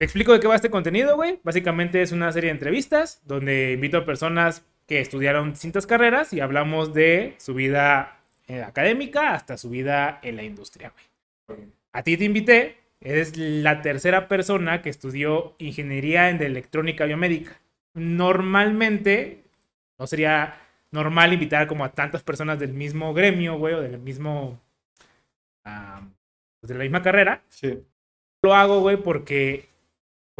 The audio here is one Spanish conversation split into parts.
Te explico de qué va este contenido, güey. Básicamente es una serie de entrevistas donde invito a personas que estudiaron distintas carreras y hablamos de su vida eh, académica hasta su vida en la industria, güey. A ti te invité, eres la tercera persona que estudió ingeniería en electrónica biomédica. Normalmente no sería normal invitar como a tantas personas del mismo gremio, güey, o del mismo ah, pues de la misma carrera. Sí. Lo hago, güey, porque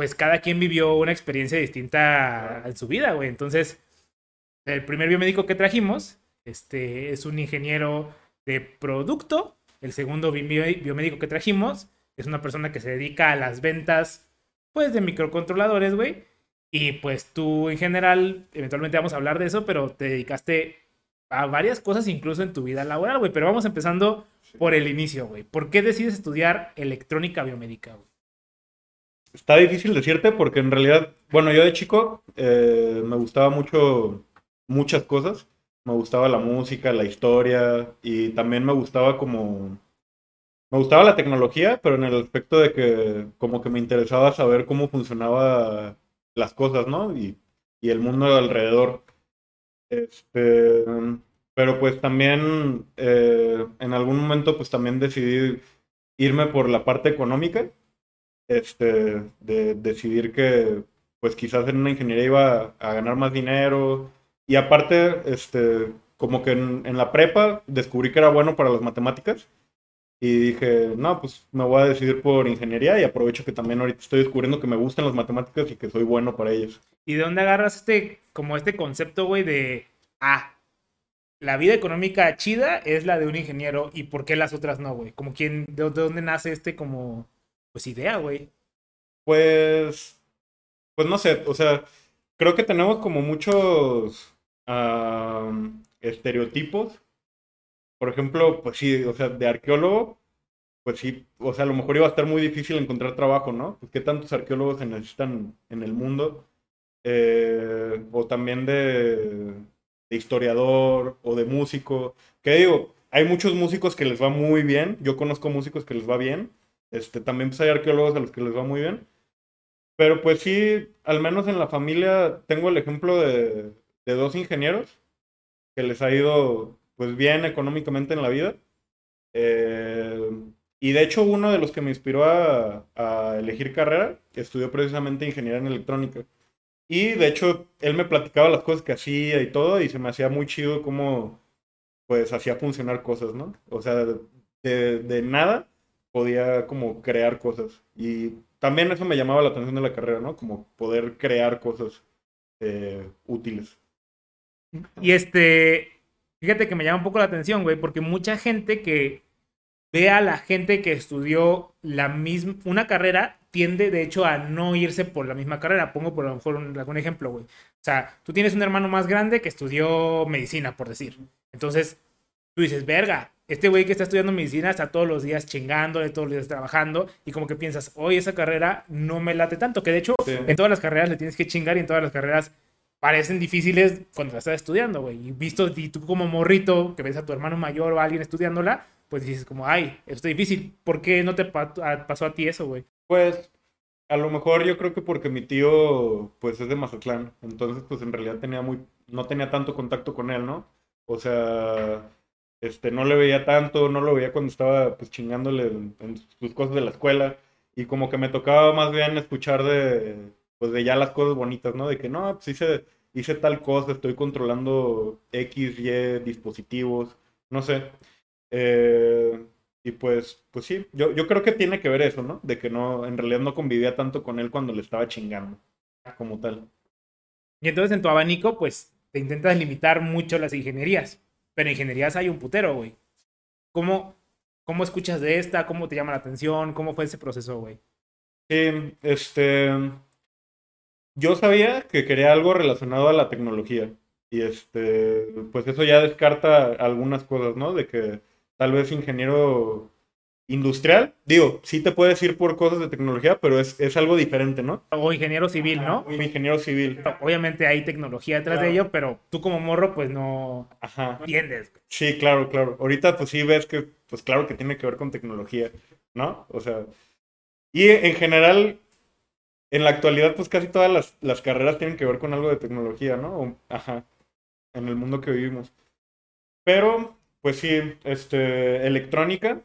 pues cada quien vivió una experiencia distinta en su vida, güey. Entonces, el primer biomédico que trajimos este, es un ingeniero de producto. El segundo biomédico que trajimos es una persona que se dedica a las ventas, pues, de microcontroladores, güey. Y pues tú en general, eventualmente vamos a hablar de eso, pero te dedicaste a varias cosas incluso en tu vida laboral, güey. Pero vamos empezando por el inicio, güey. ¿Por qué decides estudiar electrónica biomédica, güey? Está difícil decirte porque en realidad, bueno, yo de chico eh, me gustaba mucho muchas cosas. Me gustaba la música, la historia y también me gustaba como... Me gustaba la tecnología, pero en el aspecto de que como que me interesaba saber cómo funcionaba las cosas, ¿no? Y, y el mundo alrededor. Este, pero pues también eh, en algún momento pues también decidí irme por la parte económica este, de decidir que pues quizás en una ingeniería iba a ganar más dinero. Y aparte, este, como que en, la prepa descubrí que era bueno para las matemáticas. Y dije, no, pues me voy a decidir por ingeniería y aprovecho que también ahorita estoy descubriendo que me gustan las matemáticas y que soy bueno para ellas. ¿Y de dónde agarras este, como este concepto, güey, de, ah, la vida económica chida es la de un ingeniero y por qué las otras no, güey? Como quién, de, de dónde nace este como pues idea, güey. Pues, pues no sé, o sea, creo que tenemos como muchos estereotipos. Por ejemplo, pues sí, o sea, de arqueólogo, pues sí, o sea, a lo mejor iba a estar muy difícil encontrar trabajo, ¿no? Pues qué tantos arqueólogos se necesitan en el mundo. Eh, o también de, de historiador o de músico. Que digo, hay muchos músicos que les va muy bien. Yo conozco músicos que les va bien este, también pues, hay arqueólogos a los que les va muy bien. Pero pues sí, al menos en la familia tengo el ejemplo de, de dos ingenieros que les ha ido pues bien económicamente en la vida. Eh, y de hecho uno de los que me inspiró a, elegir carrera estudió precisamente ingeniería en electrónica. Y de hecho él me platicaba las cosas que hacía y todo y se me hacía muy chido cómo pues hacía funcionar cosas, ¿no? O sea, de, de nada podía como crear cosas. Y también eso me llamaba la atención de la carrera, ¿no? Como poder crear cosas eh, útiles. Y este, fíjate que me llama un poco la atención, güey, porque mucha gente que ve a la gente que estudió la misma, una carrera, tiende de hecho a no irse por la misma carrera. Pongo por lo mejor algún ejemplo, güey. O sea, tú tienes un hermano más grande que estudió medicina, por decir. Entonces, tú dices, verga, este güey que está estudiando medicina está todos los días chingándole, todos los días trabajando, y como que piensas, hoy esa carrera no me late tanto, que de hecho en todas las carreras le tienes que chingar y en todas las carreras parecen difíciles cuando la estás estudiando, güey. Y visto, y tú como morrito, que ves a tu hermano mayor o a alguien estudiándola, pues dices como, ay, esto es difícil. ¿Por qué no te pasó a ti eso, güey? Pues a lo mejor yo creo que porque mi tío, pues es de Mazatlán, entonces pues en realidad tenía muy, no tenía tanto contacto con él, ¿no? O sea este, no le veía tanto, no lo veía cuando estaba pues chingándole en, sus cosas de la escuela y como que me tocaba más bien escuchar de, pues de ya las cosas bonitas, ¿no? De que no, pues hice, hice tal cosa, estoy controlando X, Y dispositivos, no sé. Eh, y pues, pues sí, yo, yo creo que tiene que ver eso, ¿no? De que no, en realidad no convivía tanto con él cuando le estaba chingando, como tal. Y entonces en tu abanico, pues te intentas limitar mucho las ingenierías. Pero en ingenierías hay un putero, güey. ¿Cómo, ¿Cómo escuchas de esta? ¿Cómo te llama la atención? ¿Cómo fue ese proceso, güey? Sí, este. Yo sabía que quería algo relacionado a la tecnología. Y este, pues eso ya descarta algunas cosas, ¿no? De que tal vez ingeniero industrial, digo, sí te puedes ir por cosas de tecnología, pero es, es algo diferente, ¿no? O ingeniero civil, ¿no? O ingeniero civil. Obviamente hay tecnología detrás de ello, pero tú como morro, pues no, Ajá. entiendes. Sí, claro, claro. Ahorita pues sí ves que, pues claro que tiene que ver con tecnología, ¿no? O sea, y en general, en la actualidad, pues casi todas las, las carreras tienen que ver con algo de tecnología, ¿no? Ajá, en el mundo que vivimos. Pero, pues sí, este, electrónica.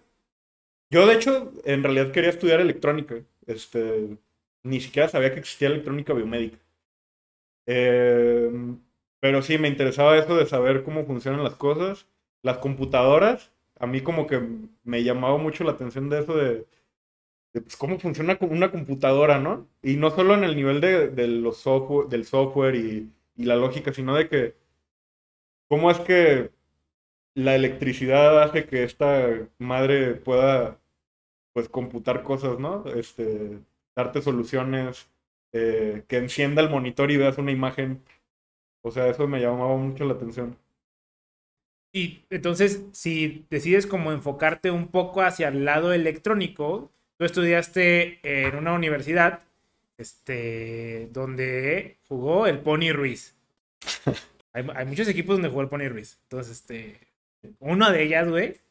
Yo, de hecho, en realidad quería estudiar electrónica. Este, ni siquiera sabía que existía electrónica biomédica. Eh, pero sí, me interesaba eso de saber cómo funcionan las cosas. Las computadoras, a mí como que me llamaba mucho la atención de eso de, pues, cómo funciona una computadora, ¿no? Y no solo en el nivel de, de los software, del software y, y la lógica, sino de que cómo es que la electricidad hace que esta madre pueda, pues, computar cosas, ¿no? Este, darte soluciones, eh, que encienda el monitor y veas una imagen. O sea, eso me llamaba mucho la atención. Y entonces, si decides como enfocarte un poco hacia el lado electrónico, tú estudiaste en una universidad este, donde jugó el Pony Ruiz. Hay, hay muchos equipos donde jugó el Pony Ruiz. Entonces, este, una de ellas, güey,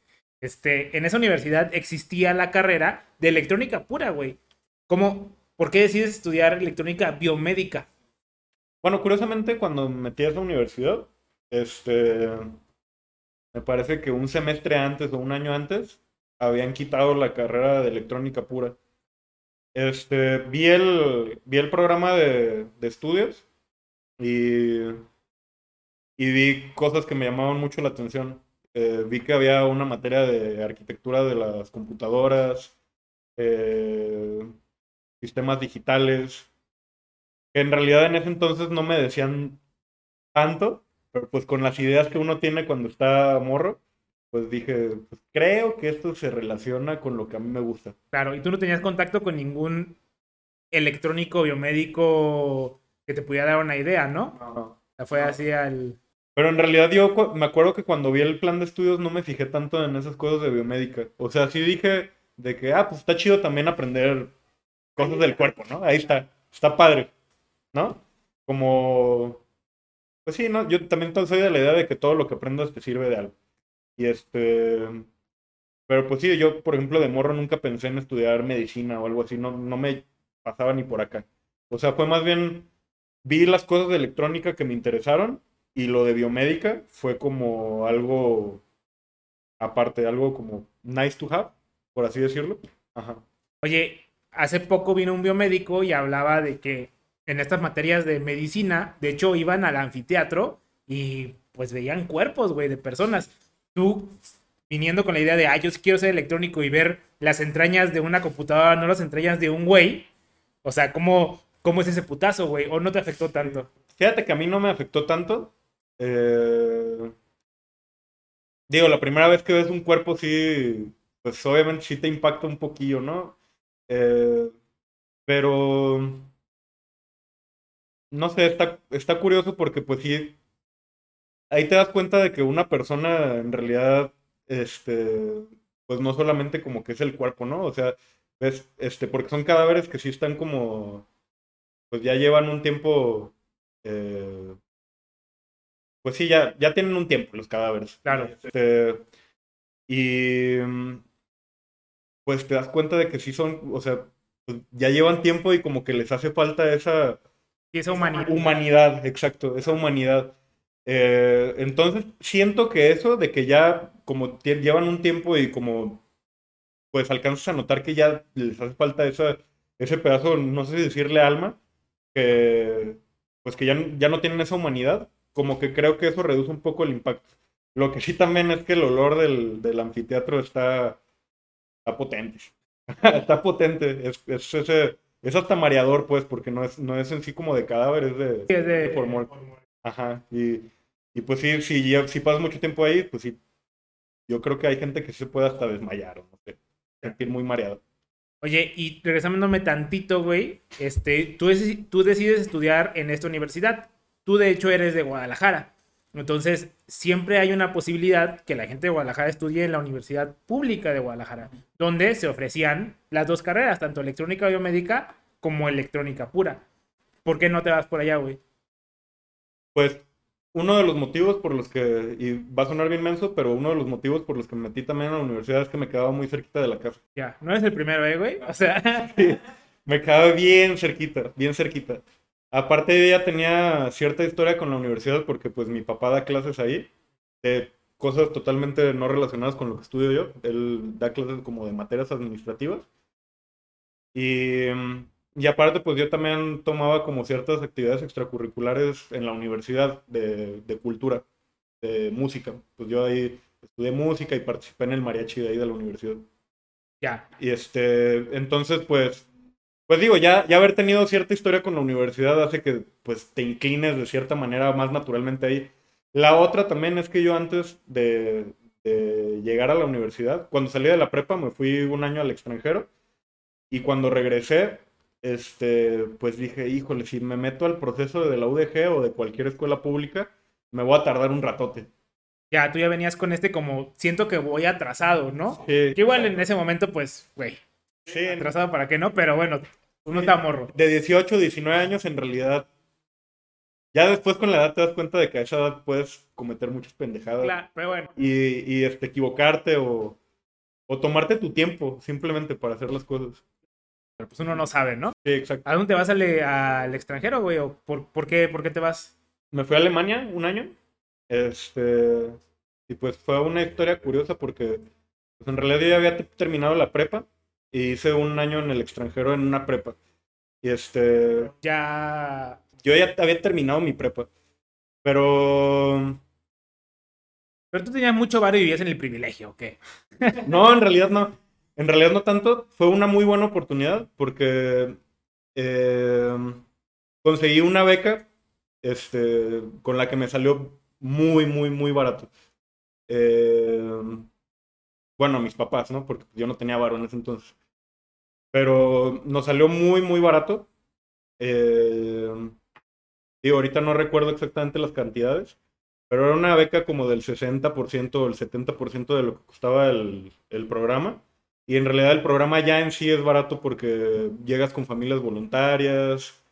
este, en esa universidad existía la carrera de electrónica pura, güey. ¿Cómo, ¿Por qué decides estudiar electrónica biomédica? Bueno, curiosamente, cuando me metí a esa universidad, este, me parece que un semestre antes o un año antes habían quitado la carrera de electrónica pura. Este, vi el, vi el programa de, de estudios y, y vi cosas que me llamaban mucho la atención. Eh, vi que había una materia de arquitectura de las computadoras, eh, sistemas digitales, que en realidad en ese entonces no me decían tanto, pero pues con las ideas que uno tiene cuando está morro, pues dije, pues creo que esto se relaciona con lo que a mí me gusta. Claro, y tú no tenías contacto con ningún electrónico biomédico que te pudiera dar una idea, ¿no? O sea, fue No. así al... Pero en realidad yo me acuerdo que cuando vi el plan de estudios no me fijé tanto en esas cosas de biomédica. O sea, sí dije de que, ah, pues está chido también aprender cosas del cuerpo, ¿no? Ahí está, está padre, ¿no? Como, pues sí, ¿no? Yo también soy de la idea de que todo lo que aprendas te sirve de algo. Y este, pero pues sí, yo, por ejemplo, de morro nunca pensé en estudiar medicina o algo así, no, no me pasaba ni por acá. O sea, fue más bien, vi las cosas de electrónica que me interesaron y lo de biomédica fue como algo aparte, algo como nice to have, por así decirlo. Ajá. Oye, hace poco vino un biomédico y hablaba de que en estas materias de medicina, de hecho, iban al anfiteatro y pues veían cuerpos, güey, de personas. Tú viniendo con la idea de, ah, yo quiero ser electrónico y ver las entrañas de una computadora, no las entrañas de un güey. O sea, ¿cómo, cómo es ese putazo, güey? ¿O no te afectó tanto? Fíjate que a mí no me afectó tanto. Eh, Digo, la primera vez que ves un cuerpo, sí, pues obviamente sí te impacta un poquillo, ¿no? Eh, pero, no sé, está, está curioso porque pues sí, ahí te das cuenta de que una persona en realidad, este, pues no solamente como que es el cuerpo, ¿no? O sea, ves, este, porque son cadáveres que sí están como, pues ya llevan un tiempo, eh, pues sí, ya, ya tienen un tiempo los cadáveres. Claro. Este, y mm, pues te das cuenta de que sí son, o sea, pues ya llevan tiempo y como que les hace falta esa Y esa humanidad. humanidad, exacto, esa humanidad. Eh, entonces siento que eso de que ya como llevan un tiempo y como pues alcanzas a notar que ya les hace falta esa, ese pedazo, no sé si decirle alma, que pues que ya, ya no tienen esa humanidad, como que creo que eso reduce un poco el impacto. Lo que sí también es que el olor del, del anfiteatro está, está potente. está potente. Es, es, ese, es hasta mareador, pues, porque no es, no es en sí como de cadáver, es de, Sí, es de- de formol. Ajá. Y, y pues sí, si, ya- si pasas mucho tiempo ahí, pues sí. Yo creo que hay gente que sí se puede hasta desmayar o no sé, sentir muy mareado. Oye, y regresándome tantito, güey, este, tú, tú decides estudiar en esta universidad. Tú, de hecho, eres de Guadalajara. Entonces, siempre hay una posibilidad que la gente de Guadalajara estudie en la Universidad Pública de Guadalajara, donde se ofrecían las dos carreras, tanto electrónica biomédica como electrónica pura. ¿Por qué no te vas por allá, güey? Pues uno de los motivos por los que, y va a sonar bien menso, pero uno de los motivos por los que me metí también a la universidad es que me quedaba muy cerquita de la casa. Ya, no eres el primero, ¿eh, güey? O sea, Sí, Me quedaba bien cerquita, bien cerquita. Aparte, ya tenía cierta historia con la universidad porque pues mi papá da clases ahí de cosas totalmente no relacionadas con lo que estudio yo. Él da clases como de materias administrativas. Y, y aparte, pues yo también tomaba como ciertas actividades extracurriculares en la universidad de, de cultura, de música. Pues yo ahí estudié música y participé en el mariachi de ahí de la universidad. Ya. Y este, entonces, pues, pues digo, ya, ya haber tenido cierta historia con la universidad hace que, pues, te inclines de cierta manera más naturalmente ahí. La otra también es que yo antes de, de llegar a la universidad, cuando salí de la prepa, me fui un año al extranjero y cuando regresé, este, pues dije, híjole, si me meto al proceso de la UDG o de cualquier escuela pública, me voy a tardar un ratote. Ya, tú ya venías con este como, siento que voy atrasado, ¿no? Sí. Que igual en ese momento, pues, güey, Sí, atrasado para qué no, pero bueno, uno está morro. de 18, 19 años, en realidad, ya después con la edad te das cuenta de que a esa edad puedes cometer muchas pendejadas Claro, pero bueno. y, y este, equivocarte o, o tomarte tu tiempo simplemente para hacer las cosas. Pero pues uno no sabe, ¿no? Sí, exacto. ¿A dónde te vas al, al extranjero, güey? ¿O por, por, qué, por qué te vas? Me fui a Alemania un año. Este, y pues fue una historia curiosa porque pues en realidad yo ya había te- terminado la prepa y hice un año en el extranjero en una prepa. Y este, Ya. yo ya había terminado mi prepa. Pero Pero tú tenías mucho barrio y vivías en el privilegio, ¿o qué? no, en realidad no. En realidad no tanto. Fue una muy buena oportunidad porque eh, conseguí una beca este, con la que me salió muy, muy, muy barato. Eh, bueno, mis papás, ¿no? Porque yo no tenía varo en ese entonces. Pero nos salió muy, muy barato. Eh, ahorita no recuerdo exactamente las cantidades, pero era una beca como del 60% o el 70% de lo que costaba el, el programa. Y en realidad el programa ya en sí es barato porque llegas con familias voluntarias,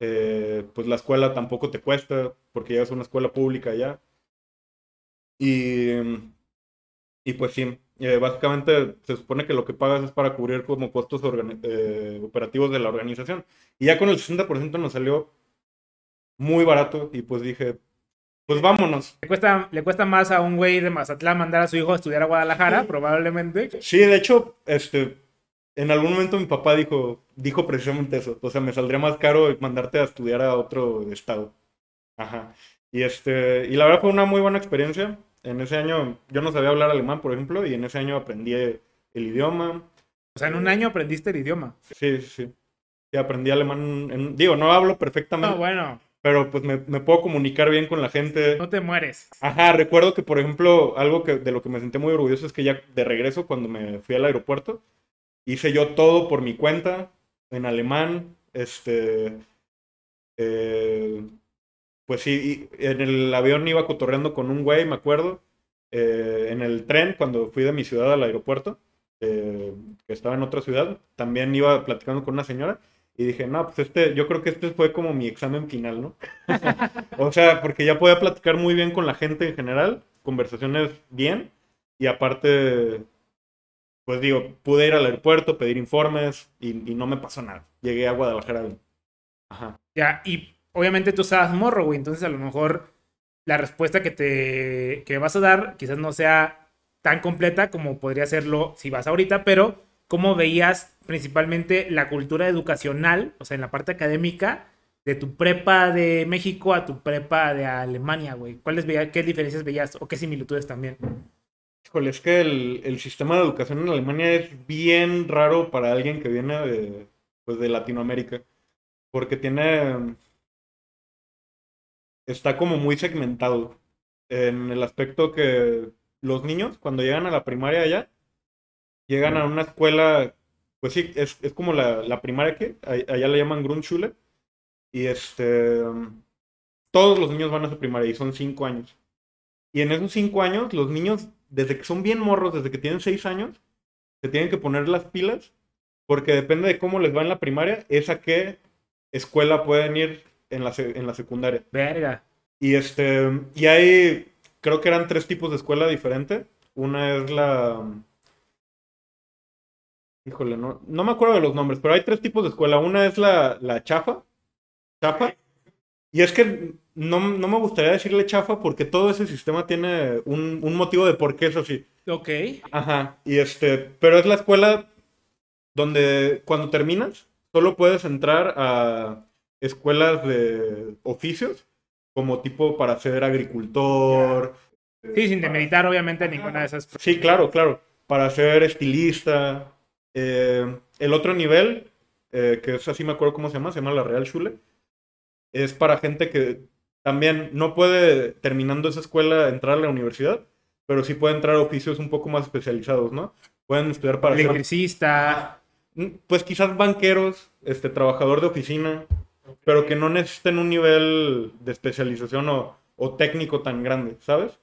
eh, pues la escuela tampoco te cuesta porque llegas a una escuela pública ya. Y, y pues sí, eh, básicamente se supone que lo que pagas es para cubrir como costos eh, operativos de la organización. Y ya con el 60% nos salió muy barato y pues dije, pues vámonos. Le cuesta, le cuesta más a un güey de Mazatlán mandar a su hijo a estudiar a Guadalajara, probablemente. Sí, de hecho, este, en algún momento mi papá dijo, dijo precisamente eso. O sea, me saldría más caro mandarte a estudiar a otro estado. Ajá. Y este, y la verdad fue una muy buena experiencia. En ese año yo no sabía hablar alemán, por ejemplo, y en ese año aprendí el idioma. O sea, en un año aprendiste el idioma. Sí, sí, sí. Sí, aprendí alemán. en- digo, no hablo perfectamente, No, bueno, pero pues me, me puedo comunicar bien con la gente. no te mueres. Ajá, recuerdo que, por ejemplo, algo que, de lo que me sentí muy orgulloso es que ya de regreso, cuando me fui al aeropuerto, hice yo todo por mi cuenta, en alemán, este, eh, pues sí, en el avión iba cotorreando con un güey, me acuerdo, eh, en el tren, cuando fui de mi ciudad al aeropuerto, eh, que estaba en otra ciudad, también iba platicando con una señora, y dije, no, pues este, yo creo que este fue como mi examen final, ¿no? O sea, porque ya podía platicar muy bien con la gente en general, conversaciones bien, y aparte, pues digo, pude ir al aeropuerto, pedir informes, y, y no me pasó nada. Llegué a Guadalajara bien. Ajá. Ya, y obviamente tú estabas morro, güey, entonces a lo mejor la respuesta que te que vas a dar quizás no sea tan completa como podría serlo si vas ahorita, pero ¿cómo veías principalmente la cultura educacional, o sea, en la parte académica, de tu prepa de México a tu prepa de Alemania, güey? ¿Cuáles veías, qué diferencias veías o qué similitudes también? Híjole, es que el, el sistema de educación en Alemania es bien raro para alguien que viene de, pues, de Latinoamérica. Porque tiene. Está como muy segmentado. En el aspecto que los niños, cuando llegan a la primaria allá, llegan a una escuela. Pues sí, es, es como la, la primaria que allá le llaman Grundschule. Y este. Todos los niños van a su primaria y son cinco años. Y en esos cinco años, los niños, desde que son bien morros, desde que tienen seis años, se tienen que poner las pilas, porque depende de cómo les va en la primaria, es a qué escuela pueden ir en la, en la secundaria. Verga. Y este, y hay, creo que eran tres tipos de escuela diferente. Una es la, Híjole, no, no me acuerdo de los nombres, pero hay tres tipos de escuela. Una es la, la chafa. Chafa. Y es que no, no me gustaría decirle chafa porque todo ese sistema tiene un, un motivo de por qué es así. Ok. Ajá. Y este, pero es la escuela donde cuando terminas solo puedes entrar a escuelas de oficios como tipo para ser agricultor. Sí, sin demeritar obviamente ninguna de esas. Sí, claro, claro. Para ser estilista. Eh, el otro nivel, eh, que es así me acuerdo cómo se llama, se llama la Real Schule, es para gente que también no puede, terminando esa escuela, entrar a la universidad, pero sí puede entrar a oficios un poco más especializados, ¿no? Pueden estudiar para ser, Electricista. pues quizás banqueros, este, trabajador de oficina, pero que no necesiten un nivel de especialización o, o técnico tan grande, ¿sabes?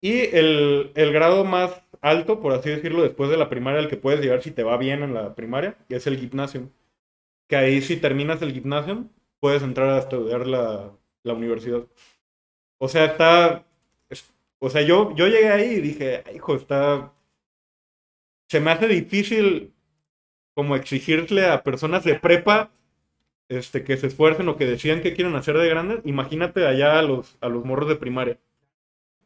Y el, el grado más alto, por así decirlo, después de la primaria, al que puedes llegar si te va bien en la primaria, es el gimnasio. Que ahí si terminas el gimnasio, puedes entrar a estudiar la, la universidad. O sea, está... es- o sea, yo, yo llegué ahí y dije, "Ay, hijo, está... Se me hace difícil como exigirle a personas de prepa este, que se esfuercen o que decidan qué quieren hacer de grandes. Imagínate allá a los, a los morros de primaria.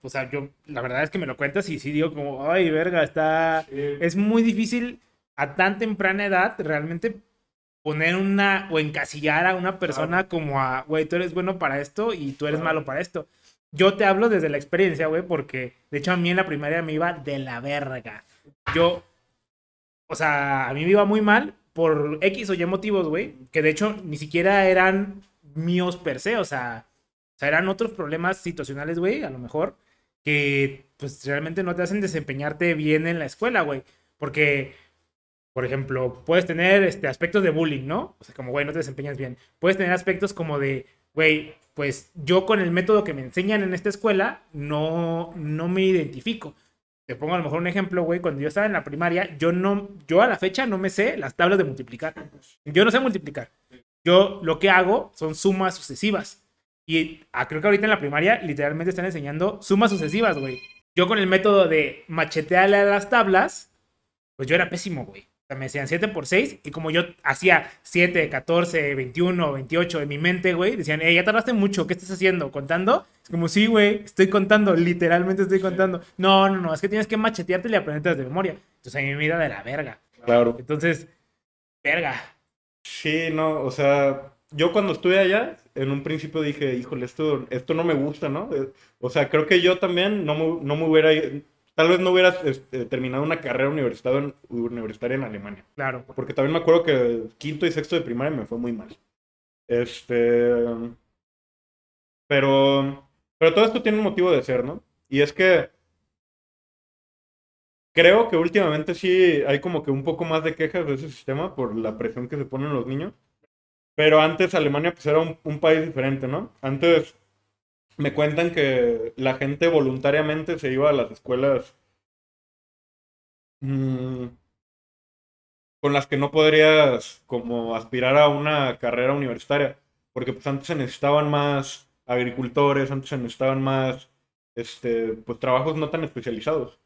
O sea, yo, la verdad es que me lo cuentas y sí digo como, ay, verga, está... Es muy difícil a tan temprana edad realmente poner una o encasillar a una persona como a, güey, tú eres bueno para esto y tú eres malo para esto. Yo te hablo desde la experiencia, güey, porque de hecho a mí en la primaria me iba de la verga. Yo, o sea, a mí me iba muy mal por X o Y motivos, güey, que de hecho ni siquiera eran míos per se, o sea, o sea, eran otros problemas situacionales, güey, a lo mejor, que pues realmente no te hacen desempeñarte bien en la escuela, güey. Porque, por ejemplo, puedes tener este, aspectos de bullying, ¿no? O sea, como, güey, no te desempeñas bien. Puedes tener aspectos como de, güey, pues yo con el método que me enseñan en esta escuela no, no me identifico. Te pongo a lo mejor un ejemplo, güey, cuando yo estaba en la primaria, yo no, yo a la fecha no me sé las tablas de multiplicar. Yo no sé multiplicar. Yo lo que hago son sumas sucesivas. Y ah, creo que ahorita en la primaria literalmente están enseñando sumas sucesivas, güey. Yo con el método de machetearle a las tablas, pues yo era pésimo, güey. O sea, me decían 7 por 6 y como yo hacía 7, 14, 21, 28 en mi mente, güey, decían, eh, ya tardaste mucho, ¿qué estás haciendo? ¿Contando? Es como, sí, güey, estoy contando, literalmente estoy contando. No, no, no, es que tienes que machetearte y aprenderte de memoria. Entonces a mí me iba de la verga. Claro. Entonces, verga. Sí, no, o sea, yo cuando estuve allá, en un principio dije, híjole, esto, esto no me gusta, ¿no? Eh, O sea, creo que yo también no me, no me hubiera, tal vez no hubiera este, terminado una carrera universitaria en, universitaria en Alemania. Claro. Porque también me acuerdo que quinto y sexto de primaria me fue muy mal. Este. Pero. Pero todo esto tiene un motivo de ser, ¿no? Y es que. Creo que últimamente sí hay como que un poco más de quejas de ese sistema por la presión que se ponen los niños. Pero antes Alemania pues era un, un país diferente, ¿no? Antes me cuentan que la gente voluntariamente se iba a las escuelas mm, con las que no podrías como aspirar a una carrera universitaria, porque pues antes se necesitaban más agricultores, antes se necesitaban más este pues trabajos no tan especializados.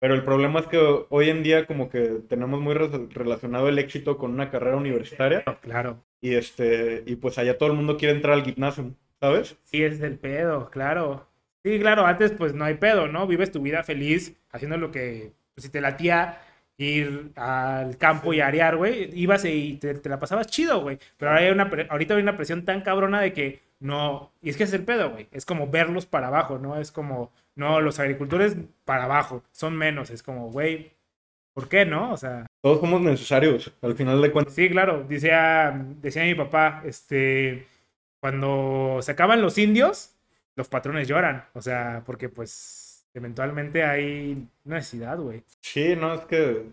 Pero el problema es que hoy en día como que tenemos muy re- relacionado el éxito con una carrera universitaria Claro. y este y pues allá todo el mundo quiere entrar al gimnasio, ¿sabes? Sí, es el pedo, claro. Sí, claro, antes pues no hay pedo, ¿no? Vives tu vida feliz haciendo lo que, pues si te latía ir al campo y arear, güey, ibas y te, te la pasabas chido, güey. Pero ahora hay una, ahorita hay una presión tan cabrona de que no, y es que es el pedo, güey. Es como verlos para abajo, ¿no? Es como, no, los agricultores para abajo, son menos. Es como, güey, ¿por qué no? O sea, Todos somos necesarios, al final de cuentas. Sí, claro, decía, decía mi papá, este, cuando se acaban los indios, los patrones lloran, o sea, porque pues eventualmente hay necesidad, güey. Sí, no, es que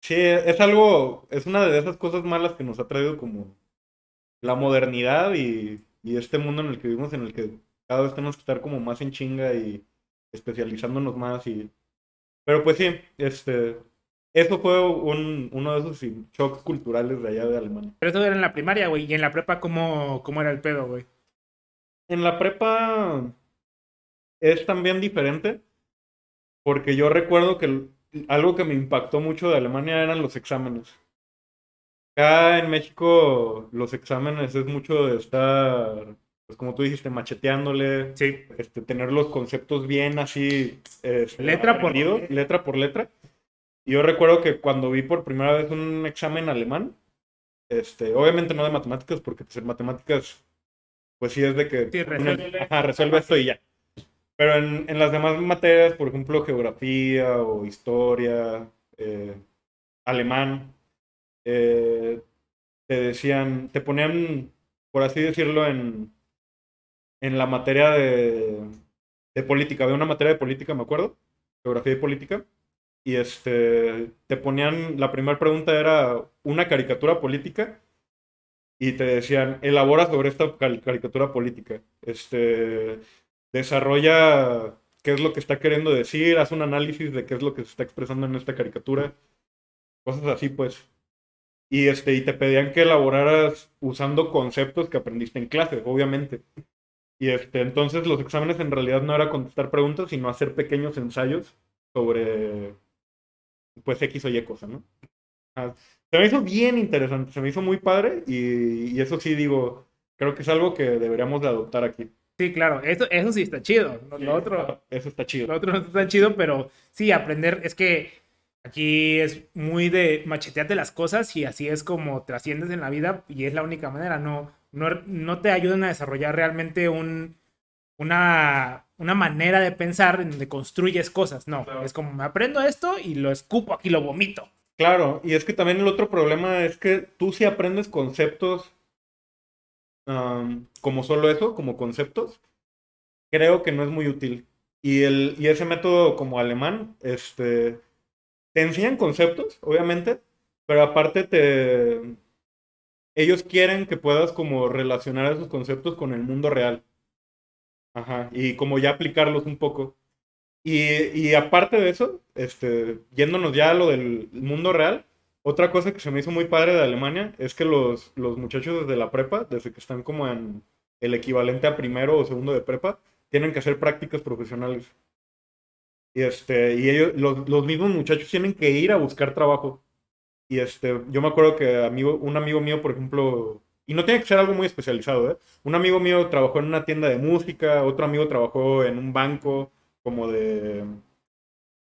sí, es algo, es una de esas cosas malas que nos ha traído como la modernidad y, y este mundo en el que vivimos, en el que cada vez tenemos que estar como más en chinga y especializándonos más y... Pero pues sí, este, eso fue un, uno de esos shocks culturales de allá de Alemania. Pero eso era en la primaria, güey, y en la prepa, ¿cómo, cómo era el pedo, güey? En la prepa es también diferente, porque yo recuerdo que algo que me impactó mucho de Alemania eran los exámenes. Acá en México los exámenes es mucho de estar, pues como tú dijiste, macheteándole, Sí. este, tener los conceptos bien así, este, Letra por- letra por letra. Yo recuerdo que cuando vi por primera vez un examen alemán, este, obviamente no de matemáticas, porque pues, en matemáticas, pues sí es de que Sí, resuelve. Ajá, resuelve esto y ya. Pero en, en las demás materias, por ejemplo, geografía o historia, eh, alemán, eh, te decían, te ponían, por así decirlo, en, en la materia de, de política. Había una materia de política, me acuerdo, geografía y política. Y este, te ponían, la primera pregunta era una caricatura política y te decían, elabora sobre esta cari- caricatura política. Este, desarrolla qué es lo que está queriendo decir, haz un análisis de qué es lo que se está expresando en esta caricatura. Cosas así, pues. Y, este, y te pedían que elaboraras usando conceptos que aprendiste en clase, obviamente. Y este, entonces los exámenes en realidad no era contestar preguntas, sino hacer pequeños ensayos sobre, pues, X o Y cosa, ¿no? Ah, Se me hizo bien interesante, se me hizo muy padre y, y eso sí digo, creo que es algo que deberíamos de adoptar aquí. Sí, claro. Eso, eso sí está chido. Lo, lo otro, Eso está chido. lo otro no está tan chido, pero sí, aprender es que aquí es muy de machetearte las cosas y así es como trasciendes en la vida y es la única manera. No, no, no te ayudan a desarrollar realmente un, una, una manera de pensar en donde construyes cosas. No, Claro. es como me aprendo esto y lo escupo aquí, lo vomito. Claro, y es que también el otro problema es que tú si aprendes conceptos como solo eso, como conceptos, creo que no es muy útil. Y, el, y ese método como alemán, este, te enseñan conceptos, obviamente, pero aparte te... Ellos quieren que puedas como relacionar esos conceptos con el mundo real. Ajá, y como ya aplicarlos un poco. Y, y aparte de eso, este, yéndonos ya a lo del mundo real, otra cosa que se me hizo muy padre de Alemania es que los, los muchachos desde la prepa, desde que están como en el equivalente a primero o segundo de prepa, tienen que hacer prácticas profesionales. Y este, y ellos, los, los mismos muchachos tienen que ir a buscar trabajo. Y este, yo me acuerdo que amigo, un amigo mío, por ejemplo, y no tiene que ser algo muy especializado, ¿eh? Un amigo mío trabajó en una tienda de música, otro amigo trabajó en un banco, como de,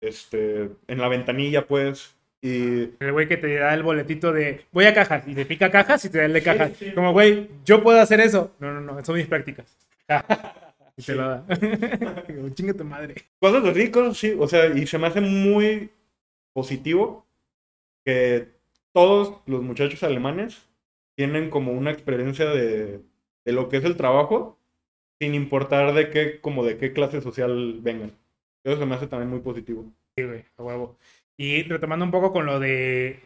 este, en la ventanilla, pues. Y El güey que te da el boletito de voy a cajas y te pica cajas y te da el de cajas. Como, güey, yo puedo hacer eso. No, no, no, son mis prácticas. y te lo da. Chinga tu madre. cosas así, cosas así. O sea, y se me hace muy positivo que todos los muchachos alemanes tienen como una experiencia de, de lo que es el trabajo, sin importar de qué, como de qué clase social vengan. Eso se me hace también muy positivo. Sí, güey, a huevo. Y retomando un poco con lo de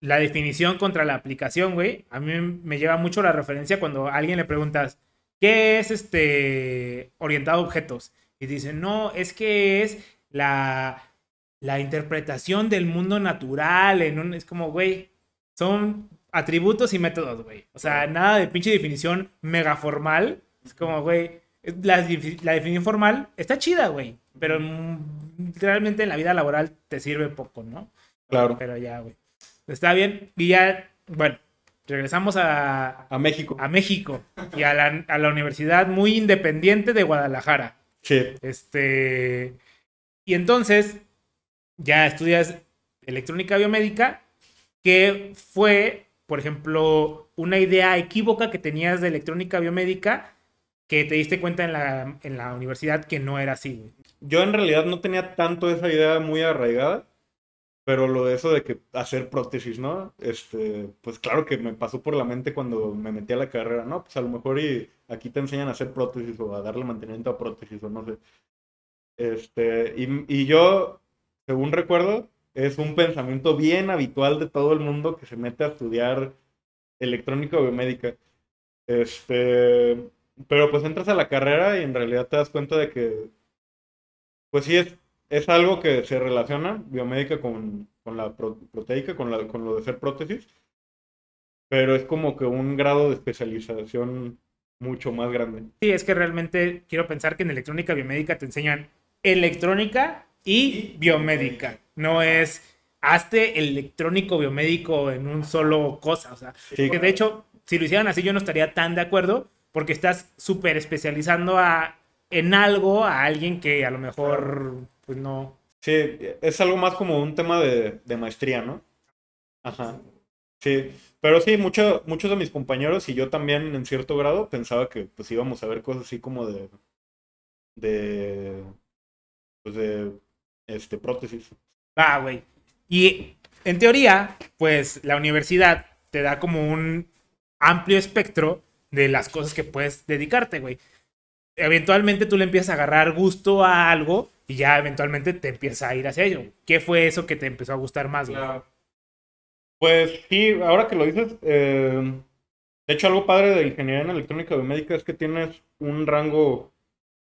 la definición contra la aplicación, güey, a mí me lleva mucho la referencia cuando a alguien le preguntas, ¿qué es este orientado a objetos? Y dicen, no, es que es la, la interpretación del mundo natural. Es como, güey, son atributos y métodos, güey. O sea, nada de pinche definición mega formal. Es como, güey, la, la definición formal está chida, güey. Pero mm, realmente en la vida laboral te sirve poco, ¿no? Claro. Pero ya, güey. Está bien. Y ya, bueno, regresamos a, A México. a México y a la, a la Universidad muy independiente de Guadalajara. Sí. Este. Y entonces, ya estudias electrónica biomédica, que fue, por ejemplo, una idea equívoca que tenías de electrónica biomédica que te diste cuenta en la, en la universidad que no era así. Yo en realidad no tenía tanto esa idea muy arraigada, pero lo de eso de que hacer prótesis, ¿no? Este, pues claro que me pasó por la mente cuando me metí a la carrera, ¿no? Pues a lo mejor y aquí te enseñan a hacer prótesis o a darle mantenimiento a prótesis o no sé. Este, y, y yo, según recuerdo, es un pensamiento bien habitual de todo el mundo que se mete a estudiar electrónica o biomédica. Este, pero pues entras a la carrera y en realidad te das cuenta de que pues sí, es, es algo que se relaciona biomédica con, con la pro- proteica, con, la, con lo de ser prótesis, pero es como que un grado de especialización mucho más grande. Sí, es que realmente quiero pensar que en electrónica biomédica te enseñan electrónica y biomédica. No es hazte electrónico biomédico en un solo cosa. O sea, que de hecho, si lo hicieran así, yo no estaría tan de acuerdo porque estás súper especializando a, en algo a alguien que a lo mejor, pues no. Sí, es algo más como un tema de, de maestría, ¿no? Ajá. Sí, pero sí, mucho, muchos de mis compañeros y yo también en cierto grado pensaba que pues íbamos a ver cosas así como de, de, pues de, este, prótesis. Ah, güey. Y en teoría, pues la universidad te da como un amplio espectro de las cosas que puedes dedicarte, güey. Eventualmente tú le empiezas a agarrar gusto a algo y ya eventualmente te empieza a ir hacia ello. ¿Qué fue eso que te empezó a gustar más, güey? Pues sí, ahora que lo dices, eh, de hecho algo padre de ingeniería en electrónica biomédica es que tienes un rango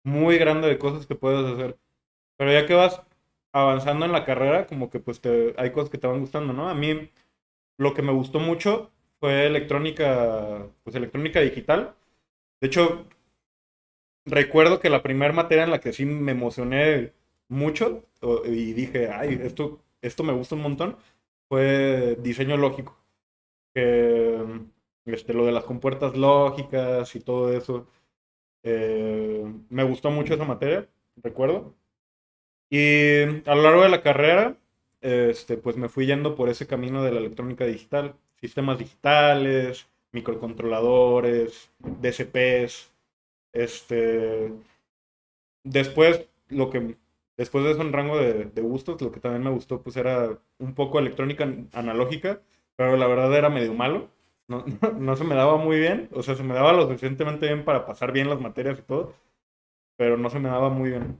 muy grande de cosas que puedes hacer. Pero ya que vas avanzando en la carrera, como que pues te, hay cosas que te van gustando, ¿no? A mí lo que me gustó mucho fue electrónica, pues electrónica digital. De hecho, recuerdo que la primera materia en la que sí me emocioné mucho y dije, ay, esto, esto me gusta un montón, fue diseño lógico. este, lo de las compuertas lógicas y todo eso. Eh, me gustó mucho esa materia, recuerdo. Y a lo largo de la carrera, este, pues me fui yendo por ese camino de la electrónica digital. Sistemas digitales, microcontroladores, DCPs. Este, después, lo que Después de eso, en rango de, gustos, lo que también me gustó, pues era un poco electrónica analógica, pero la verdad era medio malo. No, no, se me daba muy bien, o sea, se me daba lo suficientemente bien para pasar bien las materias y todo, pero no se me daba muy bien.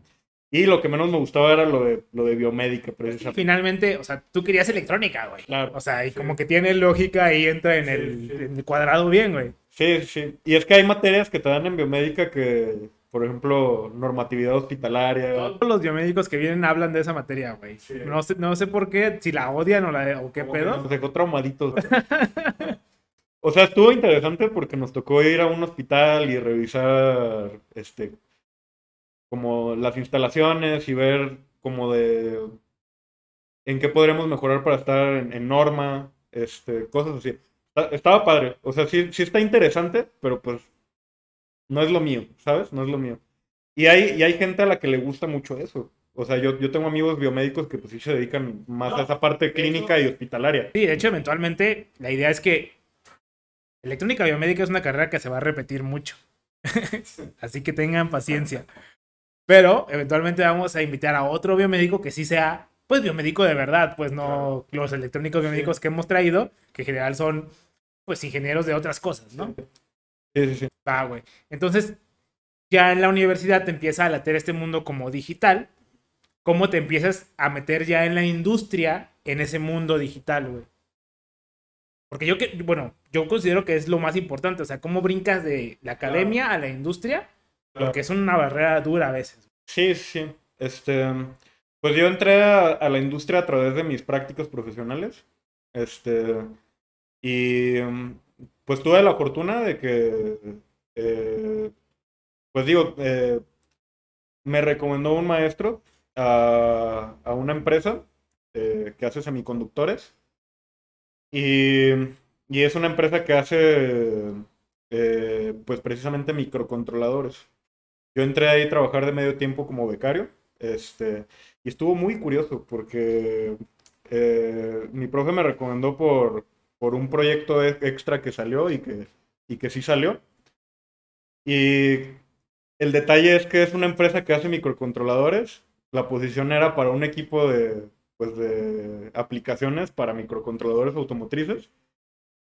Y lo que menos me gustaba era lo de, lo de biomédica, precisamente. Finalmente, o sea, tú querías electrónica, güey. Claro. O sea, y como que tiene lógica y entra en, el, en el cuadrado bien, güey. Sí, sí. Y es que hay materias que te dan en biomédica que por ejemplo, normatividad hospitalaria. Todos los biomédicos que vienen hablan de esa materia, güey. No, sé, no sé por qué, si la odian o, la, o qué pedo. Nos dejó traumaditos. o sea, estuvo interesante porque nos tocó ir a un hospital y revisar, este, como las instalaciones y ver como de en qué podríamos mejorar para estar en, norma, este, cosas así. Estaba padre. O sea, sí, sí está interesante, pero pues no es lo mío, ¿sabes? No es lo mío. Y hay, y hay gente a la que le gusta mucho eso. O sea, yo, yo tengo amigos biomédicos que pues sí se dedican más a esa parte clínica y hospitalaria. Sí, de hecho, eventualmente la idea es que electrónica biomédica es una carrera que se va a repetir mucho. Así que tengan paciencia. Pero eventualmente vamos a invitar a otro biomédico que sí sea, pues, biomédico de verdad, pues no los electrónicos biomédicos que hemos traído, que en general son, pues, ingenieros de otras cosas, ¿no? Sí, sí, sí. Va, güey. Entonces, ya en la universidad te empieza a later este mundo como digital. ¿Cómo te empiezas a meter ya en la industria, en ese mundo digital, güey? Porque yo, que, bueno, yo considero que es lo más importante. O sea, cómo brincas de la academia a la industria, porque es una barrera dura a veces. Sí, sí. Este, pues yo entré a, a la industria a través de mis prácticas profesionales. Este, y pues tuve la fortuna de que, eh, pues digo, eh, me recomendó un maestro a, una empresa eh, que hace semiconductores y, y, es una empresa que hace, pues precisamente microcontroladores. Yo entré ahí a trabajar de medio tiempo como becario este, y estuvo muy curioso porque mi profe me recomendó por por un proyecto e-, extra que salió y que, y que sí salió. Y el detalle es que es una empresa que hace microcontroladores. La posición era para un equipo de, pues de aplicaciones para microcontroladores automotrices.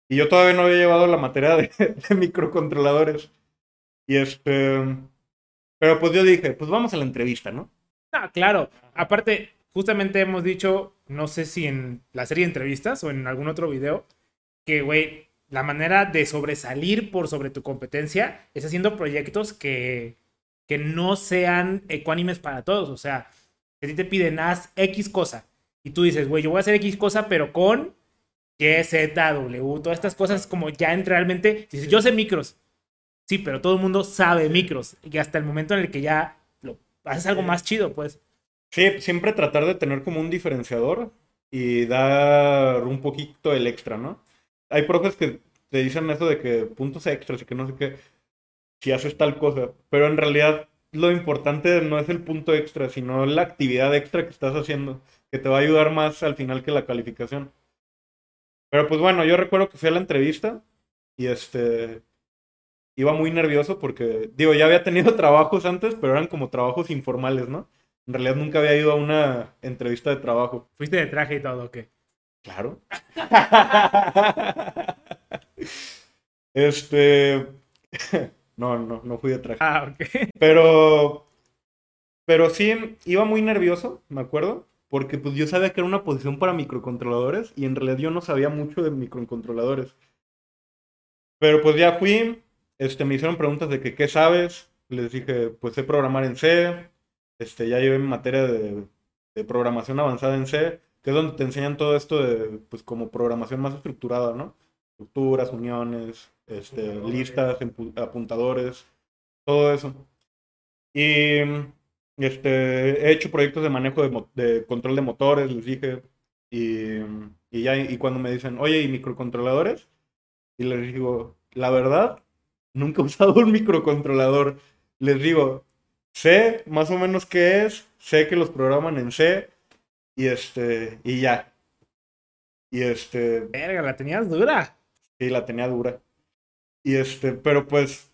Y yo todavía no había llevado la materia de, de microcontroladores. Y este... Pero pues yo dije, pues vamos a la entrevista, ¿no? Ah, claro. Aparte, justamente hemos dicho, no sé si en la serie de entrevistas o en algún otro video, que, güey, la manera de sobresalir por sobre tu competencia es haciendo proyectos que, que no sean ecuánimes para todos. O sea, que ti te piden, haz X cosa. Y tú dices, güey, yo voy a hacer X cosa, pero con Y, Z, W, todas estas cosas como ya en realmente, dices, yo sé micros. Sí, pero todo el mundo sabe micros. Y hasta el momento en el que ya lo, haces algo más chido, pues. Sí, siempre tratar de tener como un diferenciador y dar un poquito el extra, ¿no? Hay profes que te dicen eso de que puntos extras y que no sé qué, si haces tal cosa, pero en realidad lo importante no es el punto extra, sino la actividad extra que estás haciendo, que te va a ayudar más al final que la calificación. Pero pues bueno, yo recuerdo que fui a la entrevista y este iba muy nervioso porque, digo, ya había tenido trabajos antes, pero eran como trabajos informales, ¿no? En realidad nunca había ido a una entrevista de trabajo. ¿Fuiste de traje y todo o qué? Claro. este. No, no, no fui de traje. Ah, ok. Pero. Pero sí, iba muy nervioso, me acuerdo. Porque pues yo sabía que era una posición para microcontroladores. Y en realidad yo no sabía mucho de microcontroladores. Pero pues ya fui. Este, me hicieron preguntas de que qué sabes. Les dije, pues sé programar en C. Este, ya llevé materia de, de programación avanzada en C que es donde te enseñan todo esto de, pues, como programación más estructurada, ¿no? Estructuras, uniones, este, listas, apuntadores, todo eso. Y este, he hecho proyectos de manejo de, control de motores, les dije, y, y, ya, y cuando me dicen, oye, ¿y microcontroladores? Y les digo, la verdad, nunca he usado un microcontrolador. Les digo, sé más o menos qué es, sé que los programan en C, y este, y ya. Y este. Verga, la tenías dura. Sí, la tenía dura. Y este, pero pues.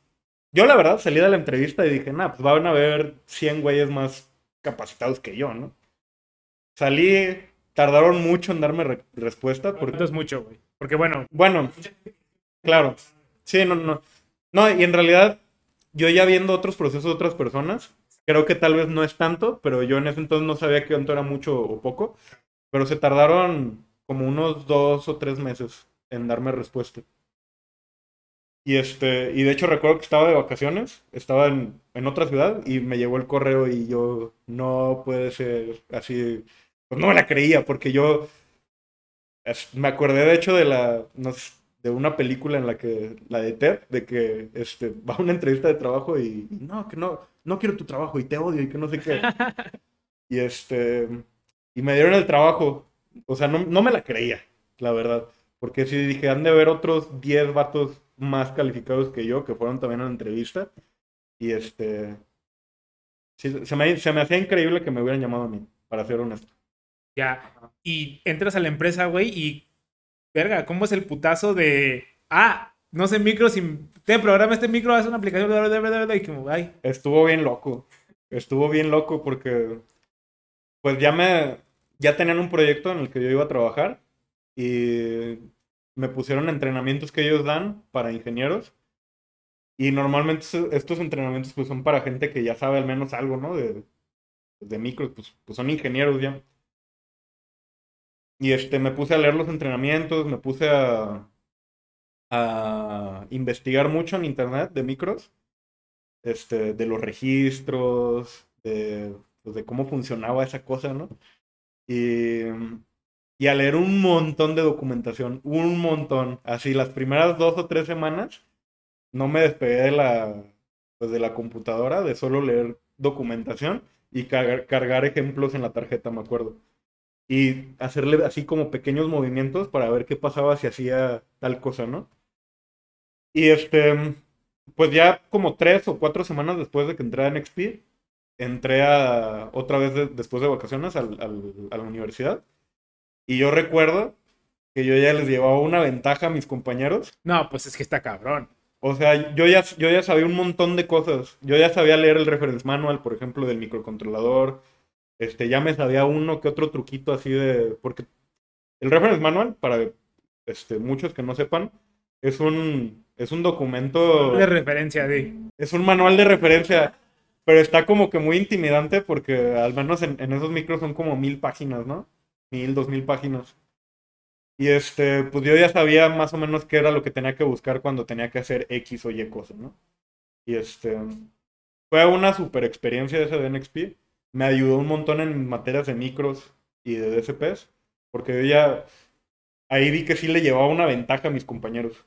Yo la verdad salí de la entrevista y dije, nah, pues van a haber 100 güeyes más capacitados que yo, ¿no? Salí, tardaron mucho en darme respuesta. Porque... es mucho, güey. Porque bueno. Bueno, claro. Sí, no, no. No, y en realidad, yo ya viendo otros procesos de otras personas, Creo que tal vez no es tanto, pero yo en ese entonces no sabía que tanto era mucho o poco. Pero se tardaron como unos dos o tres meses en darme respuesta. Y este, y de hecho recuerdo que estaba de vacaciones, estaba en, otra ciudad y me llegó el correo y yo no puede ser así, pues no me la creía porque yo me acordé de hecho de la, no sé, de una película en la que, la de Ted, de que este, va a una entrevista de trabajo y, no, que no, no quiero tu trabajo y te odio y que no sé qué. y este, y me dieron el trabajo. O sea, no, no me la creía, la verdad. Porque si dije, han de haber otros 10 vatos más calificados que yo que fueron también a la entrevista. Y este, se, me, se me hacía increíble que me hubieran llamado a mí, para ser honesto. Ya, y entras a la empresa, güey, y verga, ¿cómo es el putazo de, ah, no sé micro, si te programa este micro, hace una aplicación, de y como, ay. Estuvo bien loco, estuvo bien loco porque, pues ya me, ya tenían un proyecto en el que yo iba a trabajar y me pusieron entrenamientos que ellos dan para ingenieros. Y normalmente estos entrenamientos pues son para gente que ya sabe al menos algo, ¿no? De, de micros, pues, pues son ingenieros ya. Y este, me puse a leer los entrenamientos, me puse a, investigar mucho en internet de micros, este, de los registros, de, pues, de cómo funcionaba esa cosa, ¿no? Y, y a leer un montón de documentación, un montón. Así, las primeras dos o tres semanas no me despegué de la, pues, de la computadora, de solo leer documentación y cargar ejemplos en la tarjeta, me acuerdo y hacerle así como pequeños movimientos para ver qué pasaba si hacía tal cosa, ¿no? Y este, pues ya como tres o cuatro semanas después de que entré en XP, entré a, otra vez después de vacaciones al, a la universidad. Y yo recuerdo que yo ya les llevaba una ventaja a mis compañeros. No, pues es que está cabrón. O sea, yo ya, yo ya sabía un montón de cosas. Yo ya sabía leer el reference manual, por ejemplo, del microcontrolador. Este, ya me sabía uno que otro truquito así de. Porque el reference manual, para este, muchos que no sepan, es un, es un documento. De referencia, sí. Es un manual de referencia. Pero está como que muy intimidante porque al menos en, esos micros son como mil páginas, ¿no? Mil, dos mil páginas. Y este, pues yo ya sabía más o menos qué era lo que tenía que buscar cuando tenía que hacer X o Y cosas, ¿no? Y este, fue una super experiencia esa de NXP me ayudó un montón en materias de micros y de DSPs, porque ya ahí vi que sí le llevaba una ventaja a mis compañeros.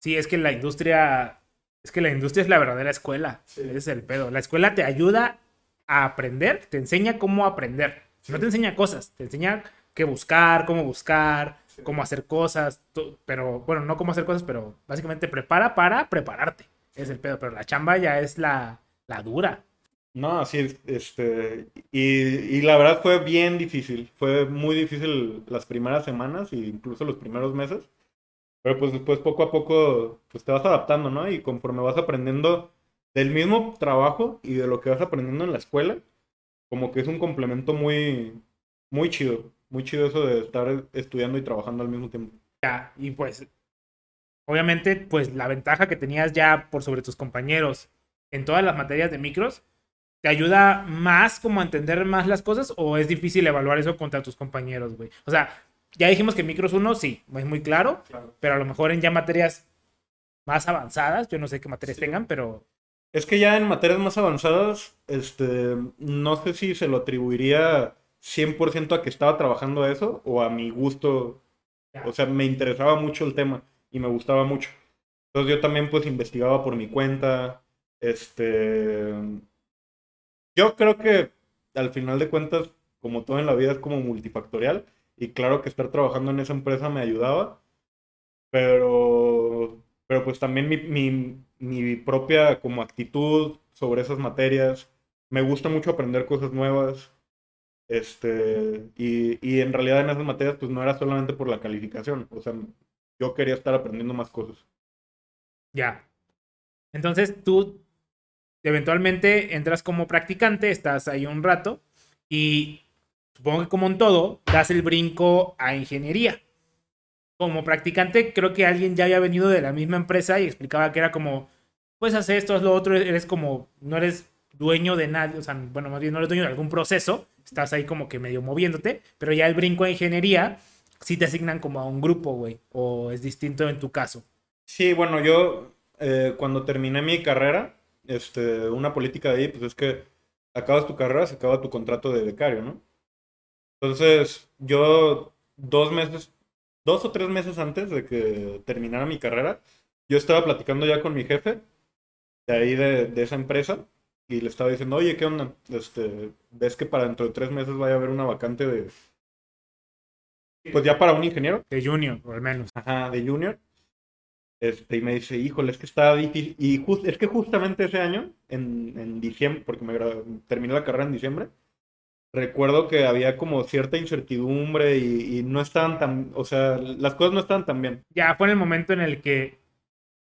Sí, es que la industria, es que la industria es la verdadera escuela, ese es el pedo. La escuela te ayuda a aprender, te enseña cómo aprender. No te enseña cosas, te enseña qué buscar, cómo buscar, cómo hacer cosas, pero bueno, no cómo hacer cosas, pero básicamente prepara para prepararte. Es el pedo, pero la chamba ya es la, la dura. No, así este, y, y, la verdad fue bien difícil, fue muy difícil las primeras semanas e incluso los primeros meses, pero pues después poco a poco pues te vas adaptando, ¿no? Y conforme vas aprendiendo del mismo trabajo y de lo que vas aprendiendo en la escuela, como que es un complemento muy, muy chido, muy chido eso de estar estudiando y trabajando al mismo tiempo. Ya, y pues, obviamente, pues la ventaja que tenías ya por sobre tus compañeros en todas las materias de micros, ¿Te ayuda más como a entender más las cosas o es difícil evaluar eso contra tus compañeros, güey? O sea, ya dijimos que Micros 1 sí, es muy claro, pero a lo mejor en ya materias más avanzadas, yo no sé qué materias tengan, pero... Es que ya en materias más avanzadas, este, no sé si se lo atribuiría 100% a que estaba trabajando eso o a mi gusto. O sea, me interesaba mucho el tema y me gustaba mucho. Entonces yo también pues investigaba por mi cuenta, este yo creo que al final de cuentas, como todo en la vida, es como multifactorial. Y claro que estar trabajando en esa empresa me ayudaba. Pero, pero pues también mi, mi, mi propia como actitud sobre esas materias. Me gusta mucho aprender cosas nuevas. Este, y, y en realidad en esas materias pues no era solamente por la calificación. O sea, yo quería estar aprendiendo más cosas. Ya. Entonces tú eventualmente entras como practicante, estás ahí un rato y supongo que como en todo, das el brinco a ingeniería. Como practicante, creo que alguien ya había venido de la misma empresa y explicaba que era como, pues hacer esto, haz lo otro, eres como, no eres dueño de nadie, o sea, bueno, más bien no eres dueño de algún proceso, estás ahí como que medio moviéndote, pero ya el brinco a ingeniería sí te asignan como a un grupo, güey, o es distinto en tu caso. Sí, bueno, yo eh, cuando terminé mi carrera, este, una política de ahí, pues es que acabas tu carrera, se acaba tu contrato de becario, ¿no? Entonces, yo dos meses, dos o tres meses antes de que terminara mi carrera, yo estaba platicando ya con mi jefe de ahí de, de esa empresa y le estaba diciendo, oye, ¿qué onda? Este, ¿ves que para dentro de tres meses vaya a haber una vacante de... Pues ya para un ingeniero. De junior, o al menos. Ajá, de junior. Este, y me dice, híjole, es que está difícil. Y es que justamente ese año, en, en diciembre, porque me terminé la carrera en diciembre, recuerdo que había como cierta incertidumbre y, y, no estaban tan, o sea, las cosas no estaban tan bien. Ya fue en el momento en el que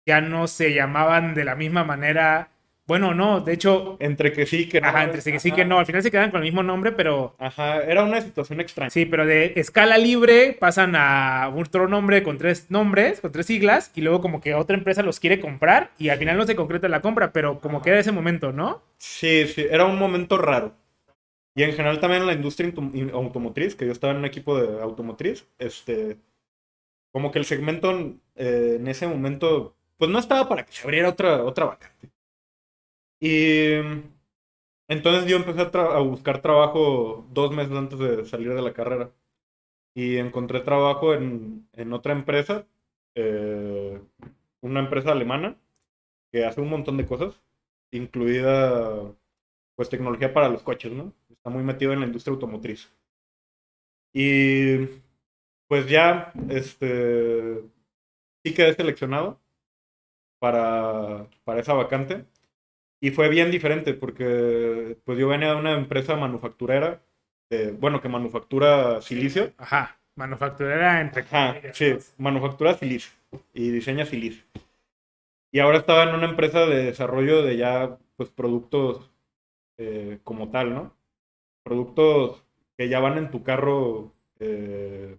ya no se llamaban de la misma manera bueno, no, de hecho. Entre que sí, que no. Ajá, entre que sí, que no. Al final se quedan con el mismo nombre, pero. Ajá, era una situación extraña. Sí, pero de escala libre pasan a otro nombre con tres nombres, con tres siglas, y luego como que otra empresa los quiere comprar y al final no se concreta la compra, pero como que era ese momento, ¿no? Sí, sí, era un momento raro. Y en general también en la industria automotriz, que yo estaba en un equipo de automotriz, este. Como que el segmento eh, en ese momento, pues no estaba para que se abriera otra, otra vacante. Y entonces yo empecé a, buscar trabajo dos meses antes de salir de la carrera. Y encontré trabajo en, en otra empresa, eh, una empresa alemana, que hace un montón de cosas, incluida pues tecnología para los coches, ¿no? Está muy metido en la industria automotriz. Y pues ya, este, sí quedé seleccionado para, para esa vacante. Y fue bien diferente porque pues yo venía de una empresa manufacturera, bueno, que manufactura silicio. Ajá, manufacturera entre... Ajá, sí, manufactura silicio y diseña silicio. Y ahora estaba en una empresa de desarrollo de ya pues productos eh, como tal, ¿no? Productos que ya van en tu carro eh,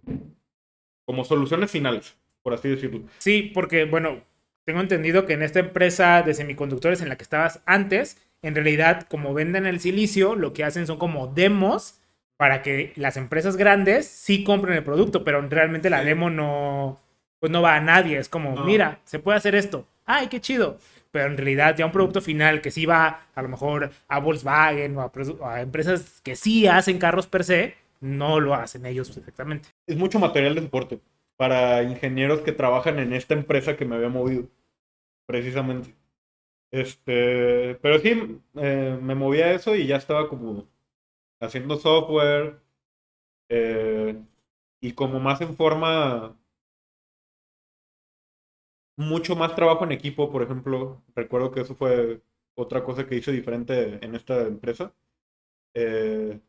como soluciones finales, por así decirlo. Sí, porque bueno, tengo entendido que en esta empresa de semiconductores en la que estabas antes, en realidad, como venden el silicio, lo que hacen son como demos para que las empresas grandes sí compren el producto, pero realmente la demo no, pues no va a nadie. Es como, mira, se puede hacer esto. ¡Ay, qué chido! Pero en realidad ya un producto final que sí va a lo mejor a Volkswagen o a, a empresas que sí hacen carros per se, no lo hacen ellos perfectamente. Es mucho material de soporte para ingenieros que trabajan en esta empresa que me había movido, precisamente. Este, pero sí, eh, me movía a eso y ya estaba como haciendo software eh, y como más en forma, mucho más trabajo en equipo, por ejemplo. Recuerdo que eso fue otra cosa que hice diferente en esta empresa. Eh,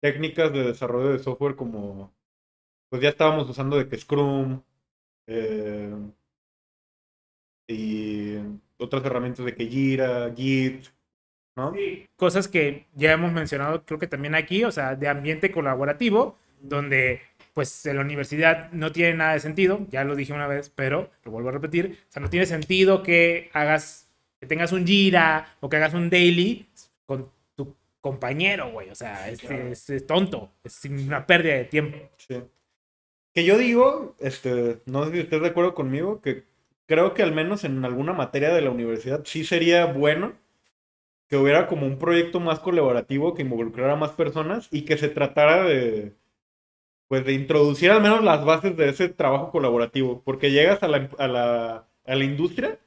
técnicas de desarrollo de software como, pues ya estábamos usando de que Scrum eh, y otras herramientas de que Jira, Git, ¿no? Cosas que ya hemos mencionado, creo que también aquí, o sea, de ambiente colaborativo, donde pues en la universidad no tiene nada de sentido, ya lo dije una vez, pero lo vuelvo a repetir, o sea, no tiene sentido que hagas, que tengas un Jira o que hagas un daily con tu compañero, güey, o sea, es, es, tonto, es una pérdida de tiempo. Sí. Que yo digo, este, no sé si estés de acuerdo conmigo, que creo que al menos en alguna materia de la universidad sí sería bueno que hubiera como un proyecto más colaborativo que involucrara a más personas y que se tratara de, pues de introducir al menos las bases de ese trabajo colaborativo, porque llegas a la, a la, a la industria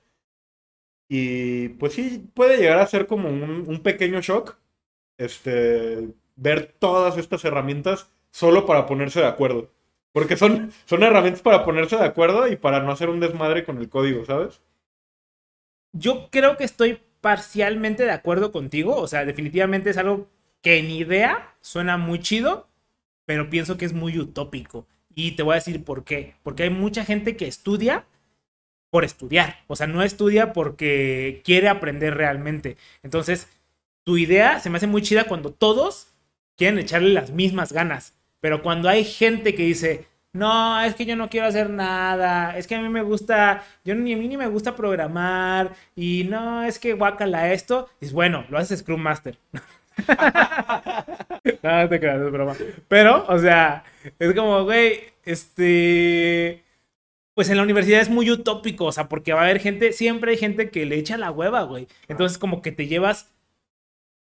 y pues sí puede llegar a ser como un, un pequeño shock, este, ver todas estas herramientas solo para ponerse de acuerdo. Porque son, son herramientas para ponerse de acuerdo y para no hacer un desmadre con el código, ¿sabes? Yo creo que estoy parcialmente de acuerdo contigo. O sea, definitivamente es algo que en idea suena muy chido, pero pienso que es muy utópico. Y te voy a decir por qué. Porque hay mucha gente que estudia por estudiar. O sea, no estudia porque quiere aprender realmente. Entonces, tu idea se me hace muy chida cuando todos quieren echarle las mismas ganas. Pero cuando hay gente que dice, no, es que yo no quiero hacer nada, es que a mí me gusta, yo ni a mí ni me gusta programar, y no, es que guácala esto, es bueno, lo haces Scrum Master. no, te creas, es broma. Pero, o sea, es como, güey, este. Pues en la universidad es muy utópico, o sea, porque va a haber gente, siempre hay gente que le echa la hueva, güey. Entonces, como que te llevas.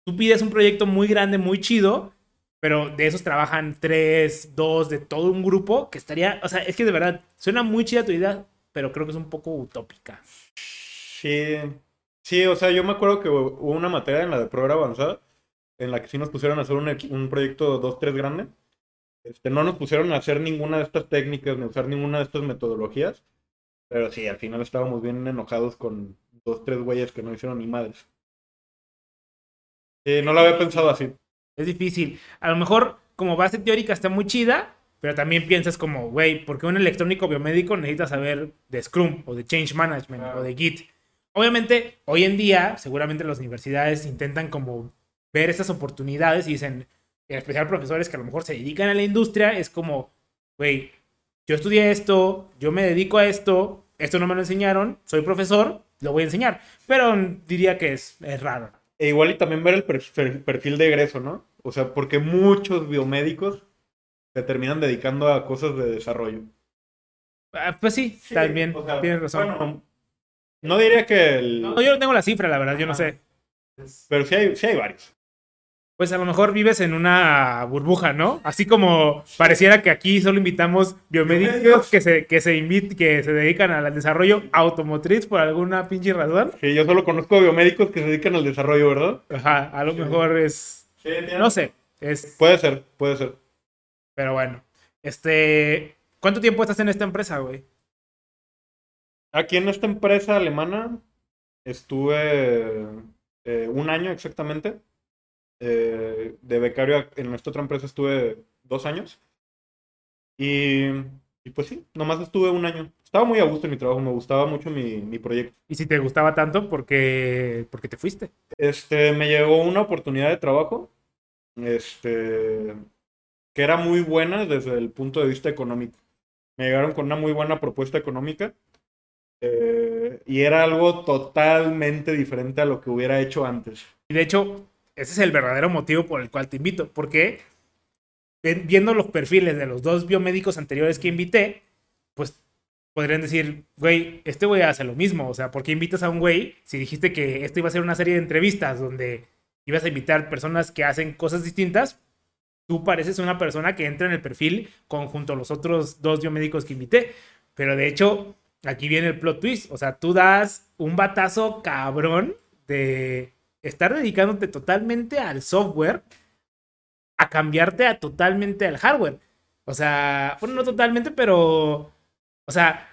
Tú pides un proyecto muy grande, muy chido, pero de esos trabajan tres, dos, de todo un grupo, que estaría, o sea, es que de verdad, suena muy chida tu idea, pero creo que es un poco utópica. Sí, sí, o sea, yo me acuerdo que hubo una materia en la de prueba avanzada, en la que sí nos pusieron a hacer un, un proyecto 2-3 grande. Este, no nos pusieron a hacer ninguna de estas técnicas, ni usar ninguna de estas metodologías, pero sí, al final estábamos bien enojados con dos, tres güeyes que no hicieron ni madres. No lo había pensado así. Es difícil. A lo mejor como base teórica está muy chida, pero también piensas como, güey, ¿por qué un electrónico biomédico necesita saber de Scrum o de Change Management o de Git? Obviamente, hoy en día, seguramente las universidades intentan como ver estas oportunidades y dicen, en especial profesores que a lo mejor se dedican a la industria, es como, güey, yo estudié esto, yo me dedico a esto, esto no me lo enseñaron, soy profesor, lo voy a enseñar. Pero diría que es, es raro. E igual y también ver el perfil de egreso, ¿no? O sea, porque muchos biomédicos se terminan dedicando a cosas de desarrollo. Ah, pues sí, también tienes razón. no diría que el... No, yo no tengo la cifra, la verdad, yo no sé. Pero sí hay, sí hay varios. Pues a lo mejor vives en una burbuja, ¿no? Así como pareciera que aquí solo invitamos biomédicos que se, que se, que se dedican al desarrollo automotriz por alguna pinche razón. Sí, yo solo conozco biomédicos que se dedican al desarrollo, ¿verdad? Ajá, a lo mejor es no sé. Es... Puede ser, puede ser. Pero bueno. Este. ¿Cuánto tiempo estás en esta empresa, güey? Aquí en esta empresa alemana estuve eh, un año exactamente. Eh, de becario en nuestra otra empresa estuve dos años. Y, y, pues sí, nomás estuve un año. Estaba muy a gusto en mi trabajo, me gustaba mucho mi, mi proyecto. ¿Y si te gustaba tanto, por qué, por qué te fuiste? Este, me llegó una oportunidad de trabajo este, que era muy buena desde el punto de vista económico. Me llegaron con una muy buena propuesta económica eh, y era algo totalmente diferente a lo que hubiera hecho antes. Y de hecho, ese es el verdadero motivo por el cual te invito, porque viendo los perfiles de los dos biomédicos anteriores que invité, pues podrían decir, güey, este güey hace lo mismo. O sea, ¿por qué invitas a un güey si dijiste que esto iba a ser una serie de entrevistas donde ibas a invitar personas que hacen cosas distintas, tú pareces una persona que entra en el perfil conjunto a los otros dos biomédicos que invité. Pero de hecho, aquí viene el plot twist. O sea, tú das un batazo cabrón de estar dedicándote totalmente al software a cambiarte a totalmente al hardware. O sea, bueno, no totalmente, pero. O sea,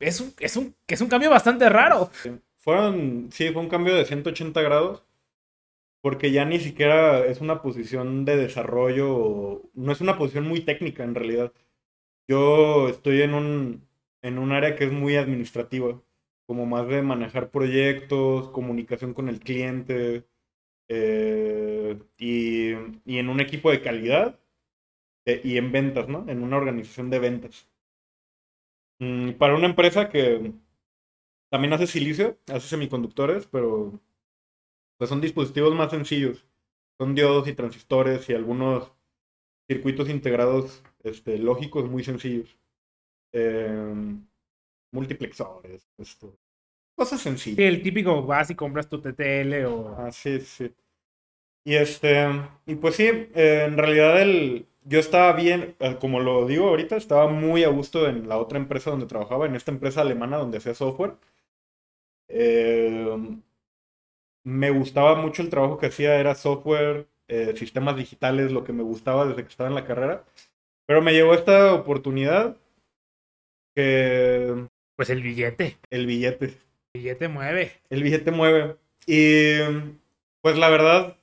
es un, es un, es un cambio bastante raro. Fueron, sí, fue un cambio de 180 grados. Porque ya ni siquiera es una posición de desarrollo, no es una posición muy técnica en realidad. Yo estoy en un, en un área que es muy administrativa, como más de manejar proyectos, comunicación con el cliente eh, y, y, en un equipo de calidad eh, y en ventas, ¿no? En una organización de ventas. Mm, para una empresa que también hace silicio, hace semiconductores, pero pues son dispositivos más sencillos. Son diodos y transistores y algunos circuitos integrados este, lógicos muy sencillos. Em, multiplexores, esto. Cosas sencillas. el típico vas y compras tu TTL o. Ah, sí, sí. Y este. Y pues sí, eh, en realidad el. Yo estaba bien, eh, como lo digo ahorita, estaba muy a gusto en la otra empresa donde trabajaba, en esta empresa alemana donde hacía software. Eh, me gustaba mucho el trabajo que hacía, era software, eh, sistemas digitales, lo que me gustaba desde que estaba en la carrera. Pero me llegó esta oportunidad que... Pues el billete. El billete. El billete mueve. El billete mueve. Y pues la verdad,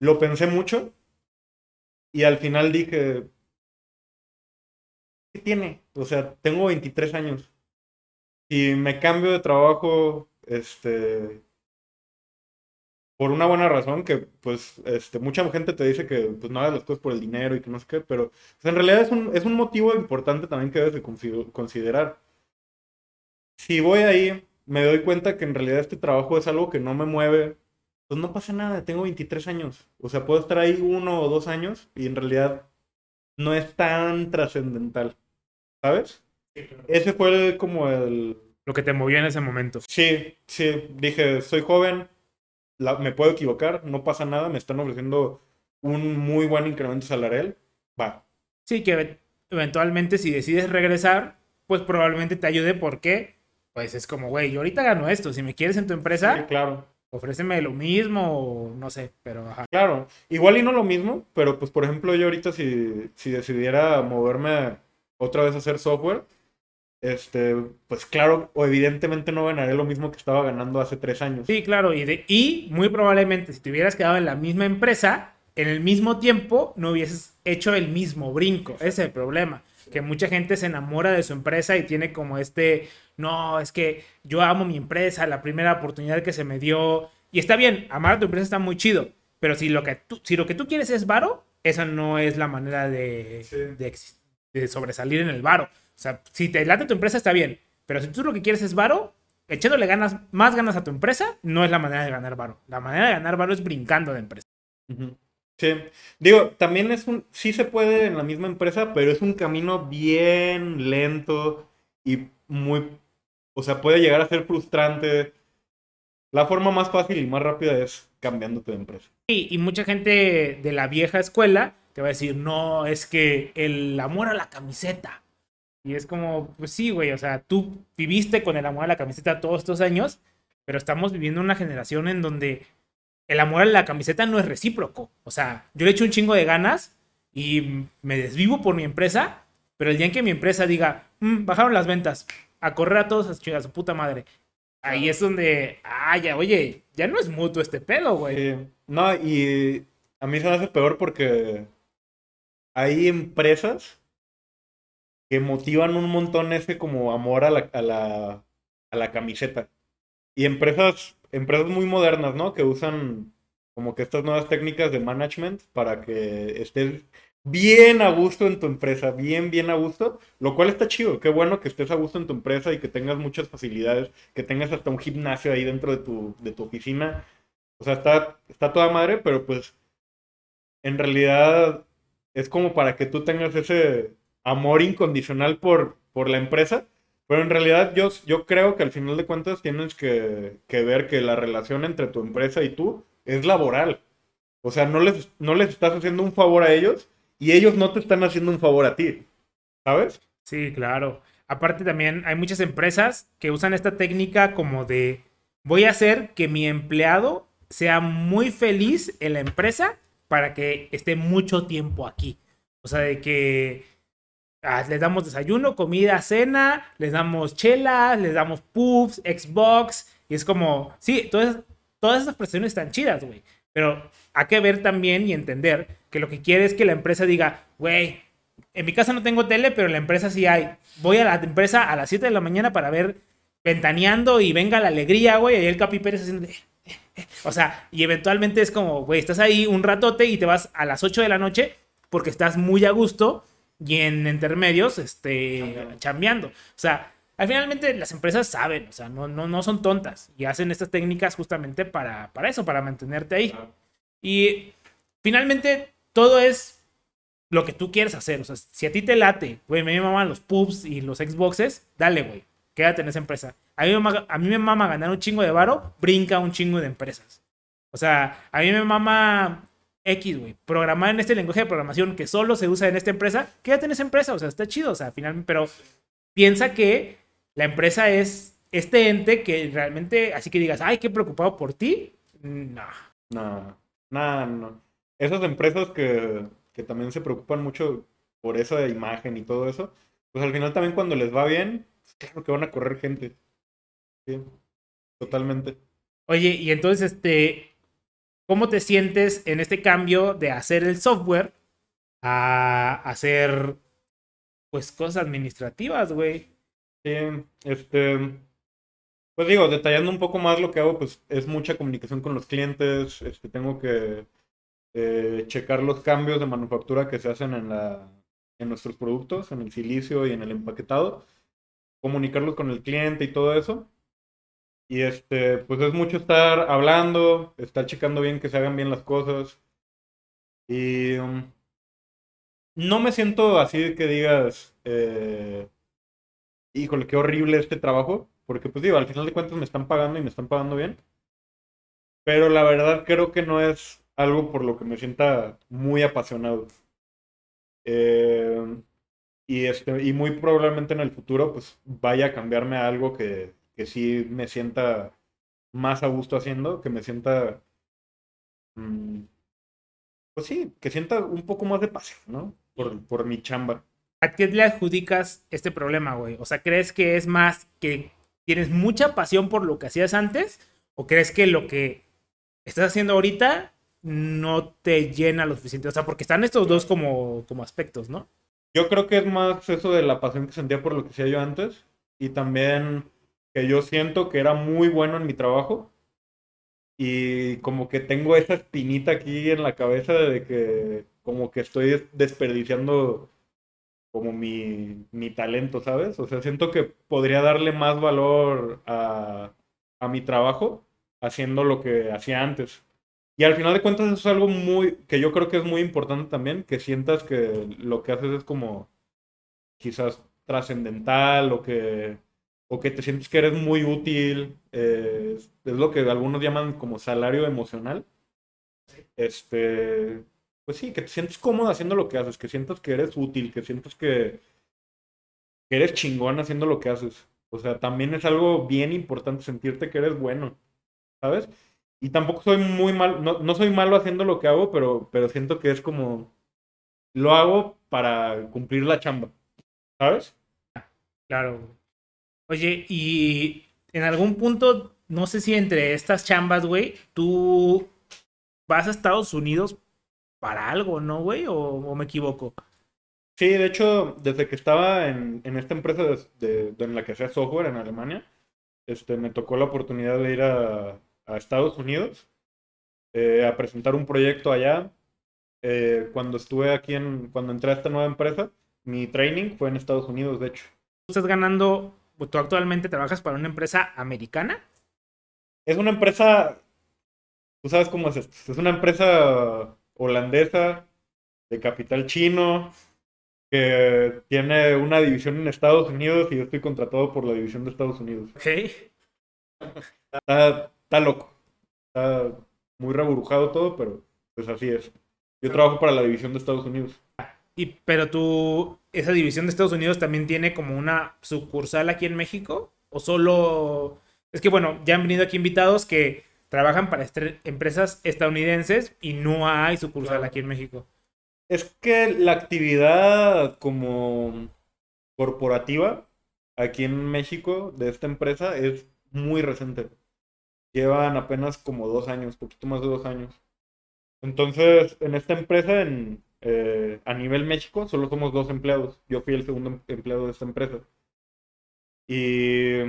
lo pensé mucho y al final dije, ¿qué tiene? O sea, tengo 23 años. Y me cambio de trabajo, este, por una buena razón, que pues este, mucha gente te dice que pues, no hagas las cosas por el dinero y que no sé qué, pero pues, en realidad es un, es un motivo importante también que debes de considerar. Si voy ahí, me doy cuenta que en realidad este trabajo es algo que no me mueve, pues no pasa nada, tengo 23 años. O sea, puedo estar ahí uno o dos años y en realidad no es tan trascendental, ¿sabes? Ese fue como el... Lo que te movió en ese momento. Sí, sí, dije, soy joven, me puedo equivocar, no pasa nada, me están ofreciendo un muy buen incremento salarial, va. Sí, que eventualmente si decides regresar, pues probablemente te ayude porque, pues es como, güey, yo ahorita gano esto, si me quieres en tu empresa, sí, claro. ofréceme lo mismo no sé, pero ajá. Claro, igual y no lo mismo, pero pues por ejemplo yo ahorita si, si decidiera moverme otra vez a hacer software, este, pues claro, o evidentemente no ganaré lo mismo que estaba ganando hace tres años. Sí, claro, y, de, y muy probablemente si te hubieras quedado en la misma empresa, en el mismo tiempo no hubieses hecho el mismo brinco. Ese es el problema. Que mucha gente se enamora de su empresa y tiene como este, no, es que yo amo mi empresa, la primera oportunidad que se me dio. Y está bien, amar a tu empresa está muy chido. Pero si lo que tú, si lo que tú quieres es varo, esa no es la manera de, de, de sobresalir en el varo. O sea, si te late tu empresa está bien, pero si tú lo que quieres es varo, echándole ganas, más ganas a tu empresa, no es la manera de ganar varo. La manera de ganar varo es brincando de empresa. Sí. Digo, también es un, sí se puede en la misma empresa, pero es un camino bien lento y muy, o sea, puede llegar a ser frustrante. La forma más fácil y más rápida es cambiándote de empresa. Sí, y mucha gente de la vieja escuela te va a decir, no, es que el amor a la camiseta y es como, pues sí, güey, o sea, tú viviste con el amor a la camiseta todos estos años, pero estamos viviendo una generación en donde el amor a la camiseta no es recíproco. O sea, yo le echo un chingo de ganas y me desvivo por mi empresa, pero el día en que mi empresa diga, mm, bajaron las ventas, a correr a todos a su puta madre. Ahí es donde, ah, ya, oye, ya no es mutuo este pedo, güey. no, y a mí se me hace peor porque hay empresas que motivan un montón ese como amor a la, a la, a la camiseta. Y empresas, empresas muy modernas, ¿no? Que usan como que estas nuevas técnicas de management para que estés bien a gusto en tu empresa, bien, bien a gusto, lo cual está chido, qué bueno que estés a gusto en tu empresa y que tengas muchas facilidades, que tengas hasta un gimnasio ahí dentro de tu, de tu oficina. O sea, está, está toda madre, pero pues en realidad es como para que tú tengas ese, amor incondicional por, por la empresa, pero en realidad yo, yo creo que al final de cuentas tienes que, ver que la relación entre tu empresa y tú es laboral. O sea, no les, no les estás haciendo un favor a ellos y ellos no te están haciendo un favor a ti. ¿Sabes? Sí, claro. aparte también hay muchas empresas que usan esta técnica como de voy a hacer que mi empleado sea muy feliz en la empresa para que esté mucho tiempo aquí. O sea, de que ah, les damos desayuno, comida, cena, les damos chelas, les damos puffs, Xbox, y es como, sí, todas, todas esas prestaciones están chidas, güey. Pero hay que ver también y entender que lo que quiere es que la empresa diga, güey, en mi casa no tengo tele, pero la empresa sí hay. Voy a la empresa a las 7 de la mañana para ver ventaneando y venga la alegría, güey. Y el Capi Pérez haciendo... Eh, eh, eh". O sea, y eventualmente es como, güey, estás ahí un ratote y te vas a las 8 de la noche porque estás muy a gusto y en intermedios, este, chambeando. O sea, al finalmente las empresas saben, o sea, no, no, no son tontas y hacen estas técnicas justamente para, para eso, para mantenerte ahí. Y finalmente todo es lo que tú quieres hacer. O sea, si a ti te late, güey, me maman los pubs y los Xboxes, dale, güey, quédate en esa empresa. A mí, me mama, a mí me mama ganar un chingo de varo, brinca un chingo de empresas. O sea, a mí me mama X, güey, programar en este lenguaje de programación que solo se usa en esta empresa, quédate en esa empresa, o sea, está chido, o sea, finalmente, pero piensa que la empresa es este ente que realmente, así que digas, ay, qué preocupado por ti, no. No, no, no. Esas empresas que que también se preocupan mucho por esa imagen y todo eso, pues al final también cuando les va bien, pues, claro que van a correr gente. Sí, totalmente. Oye, y entonces, este, ¿cómo te sientes en este cambio de hacer el software a hacer, pues, cosas administrativas, güey? Sí, este, pues digo, detallando un poco más lo que hago, pues es mucha comunicación con los clientes, este, tengo que eh, checar los cambios de manufactura que se hacen en, la, en nuestros productos, en el silicio y en el empaquetado, comunicarlos con el cliente y todo eso. Y este, pues es mucho estar hablando, estar checando bien que se hagan bien las cosas. Y um, no me siento así que digas, eh, híjole, qué horrible este trabajo, porque pues digo, al final de cuentas me están pagando y me están pagando bien. Pero la verdad creo que no es algo por lo que me sienta muy apasionado. Eh, y, este, y muy probablemente en el futuro pues vaya a cambiarme a algo que, que sí me sienta más a gusto haciendo, que me sienta... Mm, pues sí, que sienta un poco más de pasión, ¿no? Por, por mi chamba. ¿A qué le adjudicas este problema, güey? O sea, ¿crees que es más que tienes mucha pasión por lo que hacías antes? ¿O crees que lo que estás haciendo ahorita no te llena lo suficiente. O sea, porque están estos dos como, como aspectos, ¿no? Yo creo que es más eso de la pasión que sentía por lo que hacía yo antes. Y también que yo siento que era muy bueno en mi trabajo. Y como que tengo esa espinita aquí en la cabeza de que como que estoy desperdiciando como mi, mi talento, ¿sabes? O sea, siento que podría darle más valor a, a mi trabajo haciendo lo que hacía antes. Y al final de cuentas es algo muy, que yo creo que es muy importante también, que sientas que lo que haces es como quizás trascendental o que, o que te sientes que eres muy útil. Eh, es lo que algunos llaman como salario emocional. Este, pues sí, que te sientes cómodo haciendo lo que haces, que sientas que eres útil, que sientas que, que eres chingón haciendo lo que haces. O sea, también es algo bien importante sentirte que eres bueno, ¿sabes? Y tampoco soy muy mal, no, no, soy malo haciendo lo que hago, pero, pero siento que es como, lo hago para cumplir la chamba, ¿sabes? Claro. Oye, y en algún punto, no sé si entre estas chambas, güey, tú vas a Estados Unidos para algo, ¿no, güey? ¿O, me equivoco? Sí, de hecho, desde que estaba en, en esta empresa de, en la que hacía software en Alemania, este, me tocó la oportunidad de ir a, a Estados Unidos eh, a presentar un proyecto allá. Eh, cuando estuve aquí, en, cuando entré a esta nueva empresa, mi training fue en Estados Unidos, de hecho. ¿Tú estás ganando, tú actualmente trabajas para una empresa americana? Es una empresa, tú sabes cómo es esto, es una empresa holandesa de capital chino que tiene una división en Estados Unidos y yo estoy contratado por la división de Estados Unidos. Ok está loco. Está muy reburujado todo, pero pues así es. Yo trabajo para la división de Estados Unidos. Y, pero tú esa división de Estados Unidos también tiene como una sucursal aquí en México? ¿O solo... Es que bueno, ya han venido aquí invitados que trabajan para empresas estadounidenses y no hay sucursal aquí en México. Es que la actividad como corporativa aquí en México de esta empresa es muy reciente. Llevan apenas como dos años, poquito más de dos años. Entonces, en esta empresa, en, eh, a nivel México, solo somos dos empleados. Yo fui el segundo em, empleado de esta empresa. Y,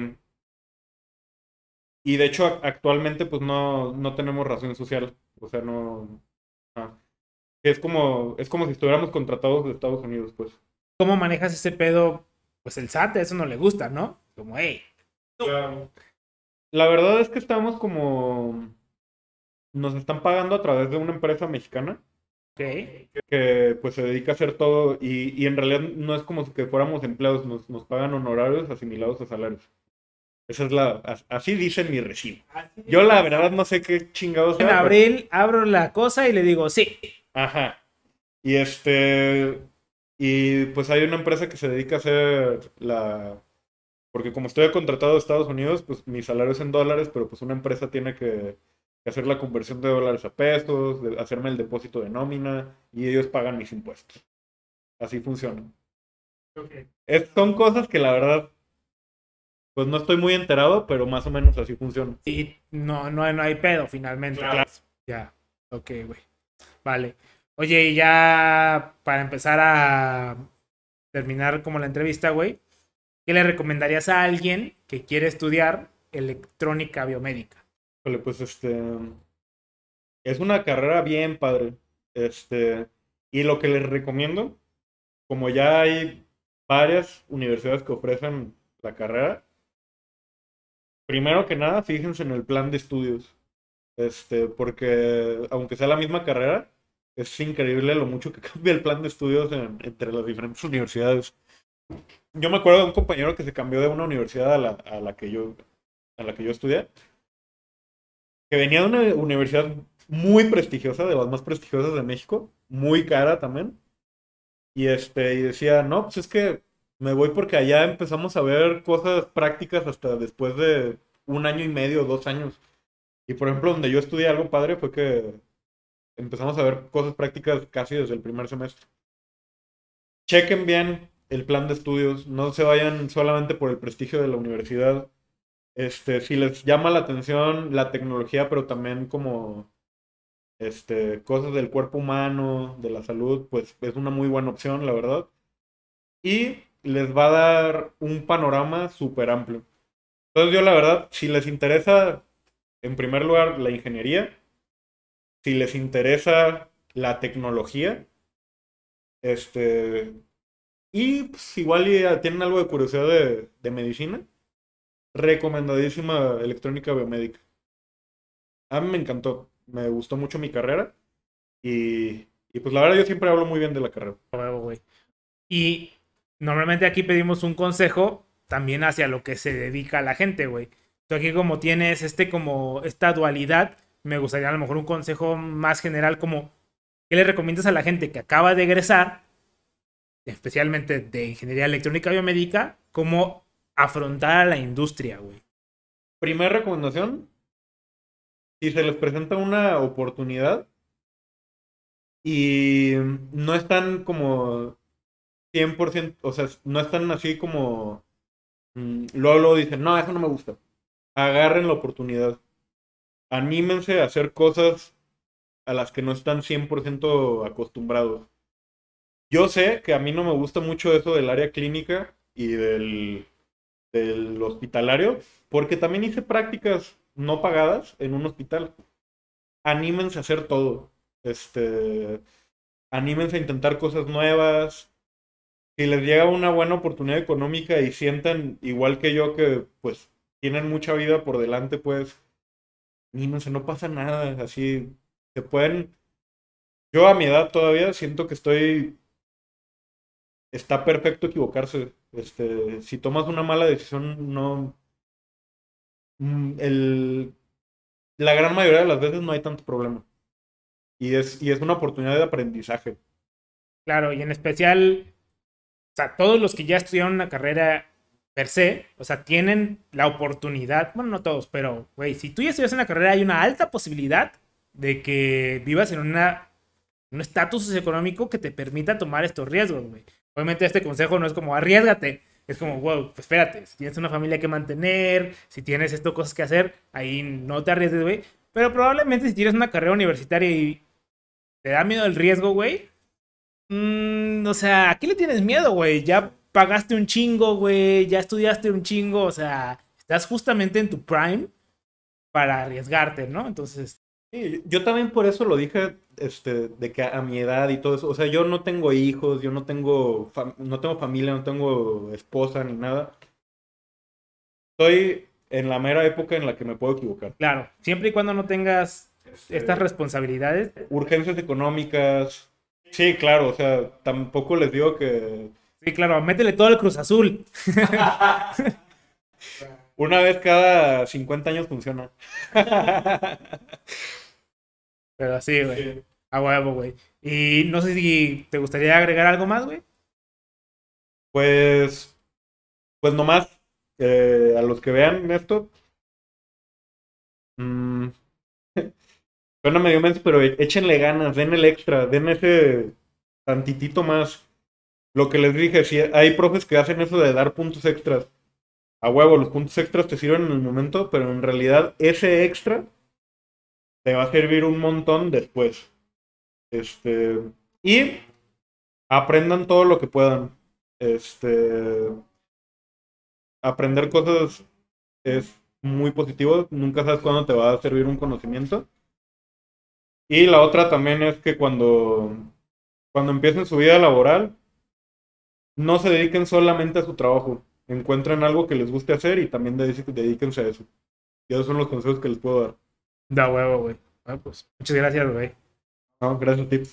y de hecho, actualmente, pues no, no tenemos razón social. O sea, no. Es como, es como si estuviéramos contratados de Estados Unidos, pues. ¿Cómo manejas ese pedo? Pues el SAT, eso no le gusta, ¿no? Como, hey. La verdad es que estamos como nos están pagando a través de una empresa mexicana. Que pues se dedica a hacer todo y, y en realidad no es como que fuéramos empleados, nos, nos pagan honorarios asimilados a salarios. Esa es la, así dice mi recibo. Yo la verdad no sé qué chingados. En abril abro la cosa y le digo sí. Ajá. Y este, y pues hay una empresa que se dedica a hacer la, porque como estoy contratado de Estados Unidos, pues mi salario es en dólares, pero pues una empresa tiene que hacer la conversión de dólares a pesos, hacerme el depósito de nómina y ellos pagan mis impuestos. Así funciona. son cosas que la verdad, pues no estoy muy enterado, pero más o menos así funciona. Y no, no, no hay pedo finalmente. Claro. Ya, ok, güey. Vale. Oye, y ya para empezar a terminar como la entrevista, güey, ¿qué le recomendarías a alguien que quiere estudiar electrónica biomédica? Pues este. Es una carrera bien padre. Este. Y lo que les recomiendo, como ya hay varias universidades que ofrecen la carrera, primero que nada, fíjense en el plan de estudios. Este, porque aunque sea la misma carrera, es increíble lo mucho que cambia el plan de estudios entre las diferentes universidades. Yo me acuerdo de un compañero que se cambió de una universidad a la, a la que yo a la que yo estudié que venía de una universidad muy prestigiosa, de las más prestigiosas de México, muy cara también. Y este, y decía, no, pues es que me voy porque allá empezamos a ver cosas prácticas hasta después de un año y medio, dos años. Y por ejemplo, donde yo estudié algo padre fue que empezamos a ver cosas prácticas casi desde el primer semestre. Chequen bien el plan de estudios, no se vayan solamente por el prestigio de la universidad, este, si les llama la atención la tecnología, pero también como este, cosas del cuerpo humano, de la salud, pues es una muy buena opción, la verdad. Y les va a dar un panorama súper amplio. Entonces yo la verdad, si les interesa, en primer lugar, la ingeniería, si les interesa la tecnología, este, y pues, igual ya tienen algo de curiosidad de, de medicina, recomendadísima electrónica biomédica. A mí me encantó, me gustó mucho mi carrera y, y pues la verdad yo siempre hablo muy bien de la carrera. Y normalmente aquí pedimos un consejo también hacia lo que se dedica la gente, güey. Tú aquí como tienes este como esta dualidad, me gustaría a lo mejor un consejo más general como ¿qué le recomiendas a la gente que acaba de egresar, especialmente de ingeniería electrónica biomédica, como afrontar a la industria, güey. Primera recomendación, si se les presenta una oportunidad y no están como 100%, o sea, no están así como mm, luego, luego dicen, no, eso no me gusta. Agarren la oportunidad. Anímense a hacer cosas a las que no están 100% acostumbrados. Yo sé que a mí no me gusta mucho eso del área clínica y del del hospitalario, porque también hice prácticas no pagadas en un hospital. Anímense a hacer todo. Este, anímense a intentar cosas nuevas. Si les llega una buena oportunidad económica y sientan igual que yo que pues tienen mucha vida por delante, pues anímense, no pasa nada, así se pueden yo a mi edad todavía siento que estoy está perfecto equivocarse. Este, si tomas una mala decisión, no. Mm, el, la gran mayoría de las veces no hay tanto problema. Y es, y es una oportunidad de aprendizaje. Claro, y en especial, o sea, todos los que ya estudiaron una carrera per se, o sea, tienen la oportunidad, bueno, no todos, pero, güey, si tú ya estudias una carrera, hay una alta posibilidad de que vivas en una, un estatus socioeconómico que te permita tomar estos riesgos, güey. Obviamente este consejo no es como arriesgate, es como, wow, pues espérate, si tienes una familia que mantener, si tienes esto, cosas que hacer, ahí no te arriesgues, güey. Pero probablemente si tienes una carrera universitaria y te da miedo el riesgo, güey, mmm, o sea, ¿a qué le tienes miedo, güey? Ya pagaste un chingo, güey, ya estudiaste un chingo, o sea, estás justamente en tu prime para arriesgarte, ¿no? Entonces... Sí, yo también por eso lo dije, este, de que a mi edad y todo eso, o sea, yo no tengo hijos, yo no tengo, no tengo familia, no tengo esposa ni nada. Estoy en la mera época en la que me puedo equivocar. Claro, siempre y cuando no tengas este, estas responsabilidades. Urgencias económicas. Sí, claro, o sea, tampoco les digo que Sí, claro, métele todo el Cruz Azul. Una vez cada 50 años funciona. Pero así, güey. A huevo, güey. Y no sé si te gustaría agregar algo más, güey. Pues. Pues nomás. Eh, a los que vean esto. Mmm, suena medio menso, pero échenle ganas, den el extra, den ese tantitito más. Lo que les dije, si hay profes que hacen eso de dar puntos extras. A huevo, los puntos extras te sirven en el momento, pero en realidad ese extra te va a servir un montón después. Este. Y aprendan todo lo que puedan. Este. Aprender cosas es muy positivo. Nunca sabes cuándo te va a servir un conocimiento. Y la otra también es que cuando, cuando empiecen su vida laboral, no se dediquen solamente a su trabajo. Encuentren algo que les guste hacer y también dedíquense a eso. Y esos son los consejos que les puedo dar. Da huevo, güey. pues, muchas gracias, güey. No, gracias a ti.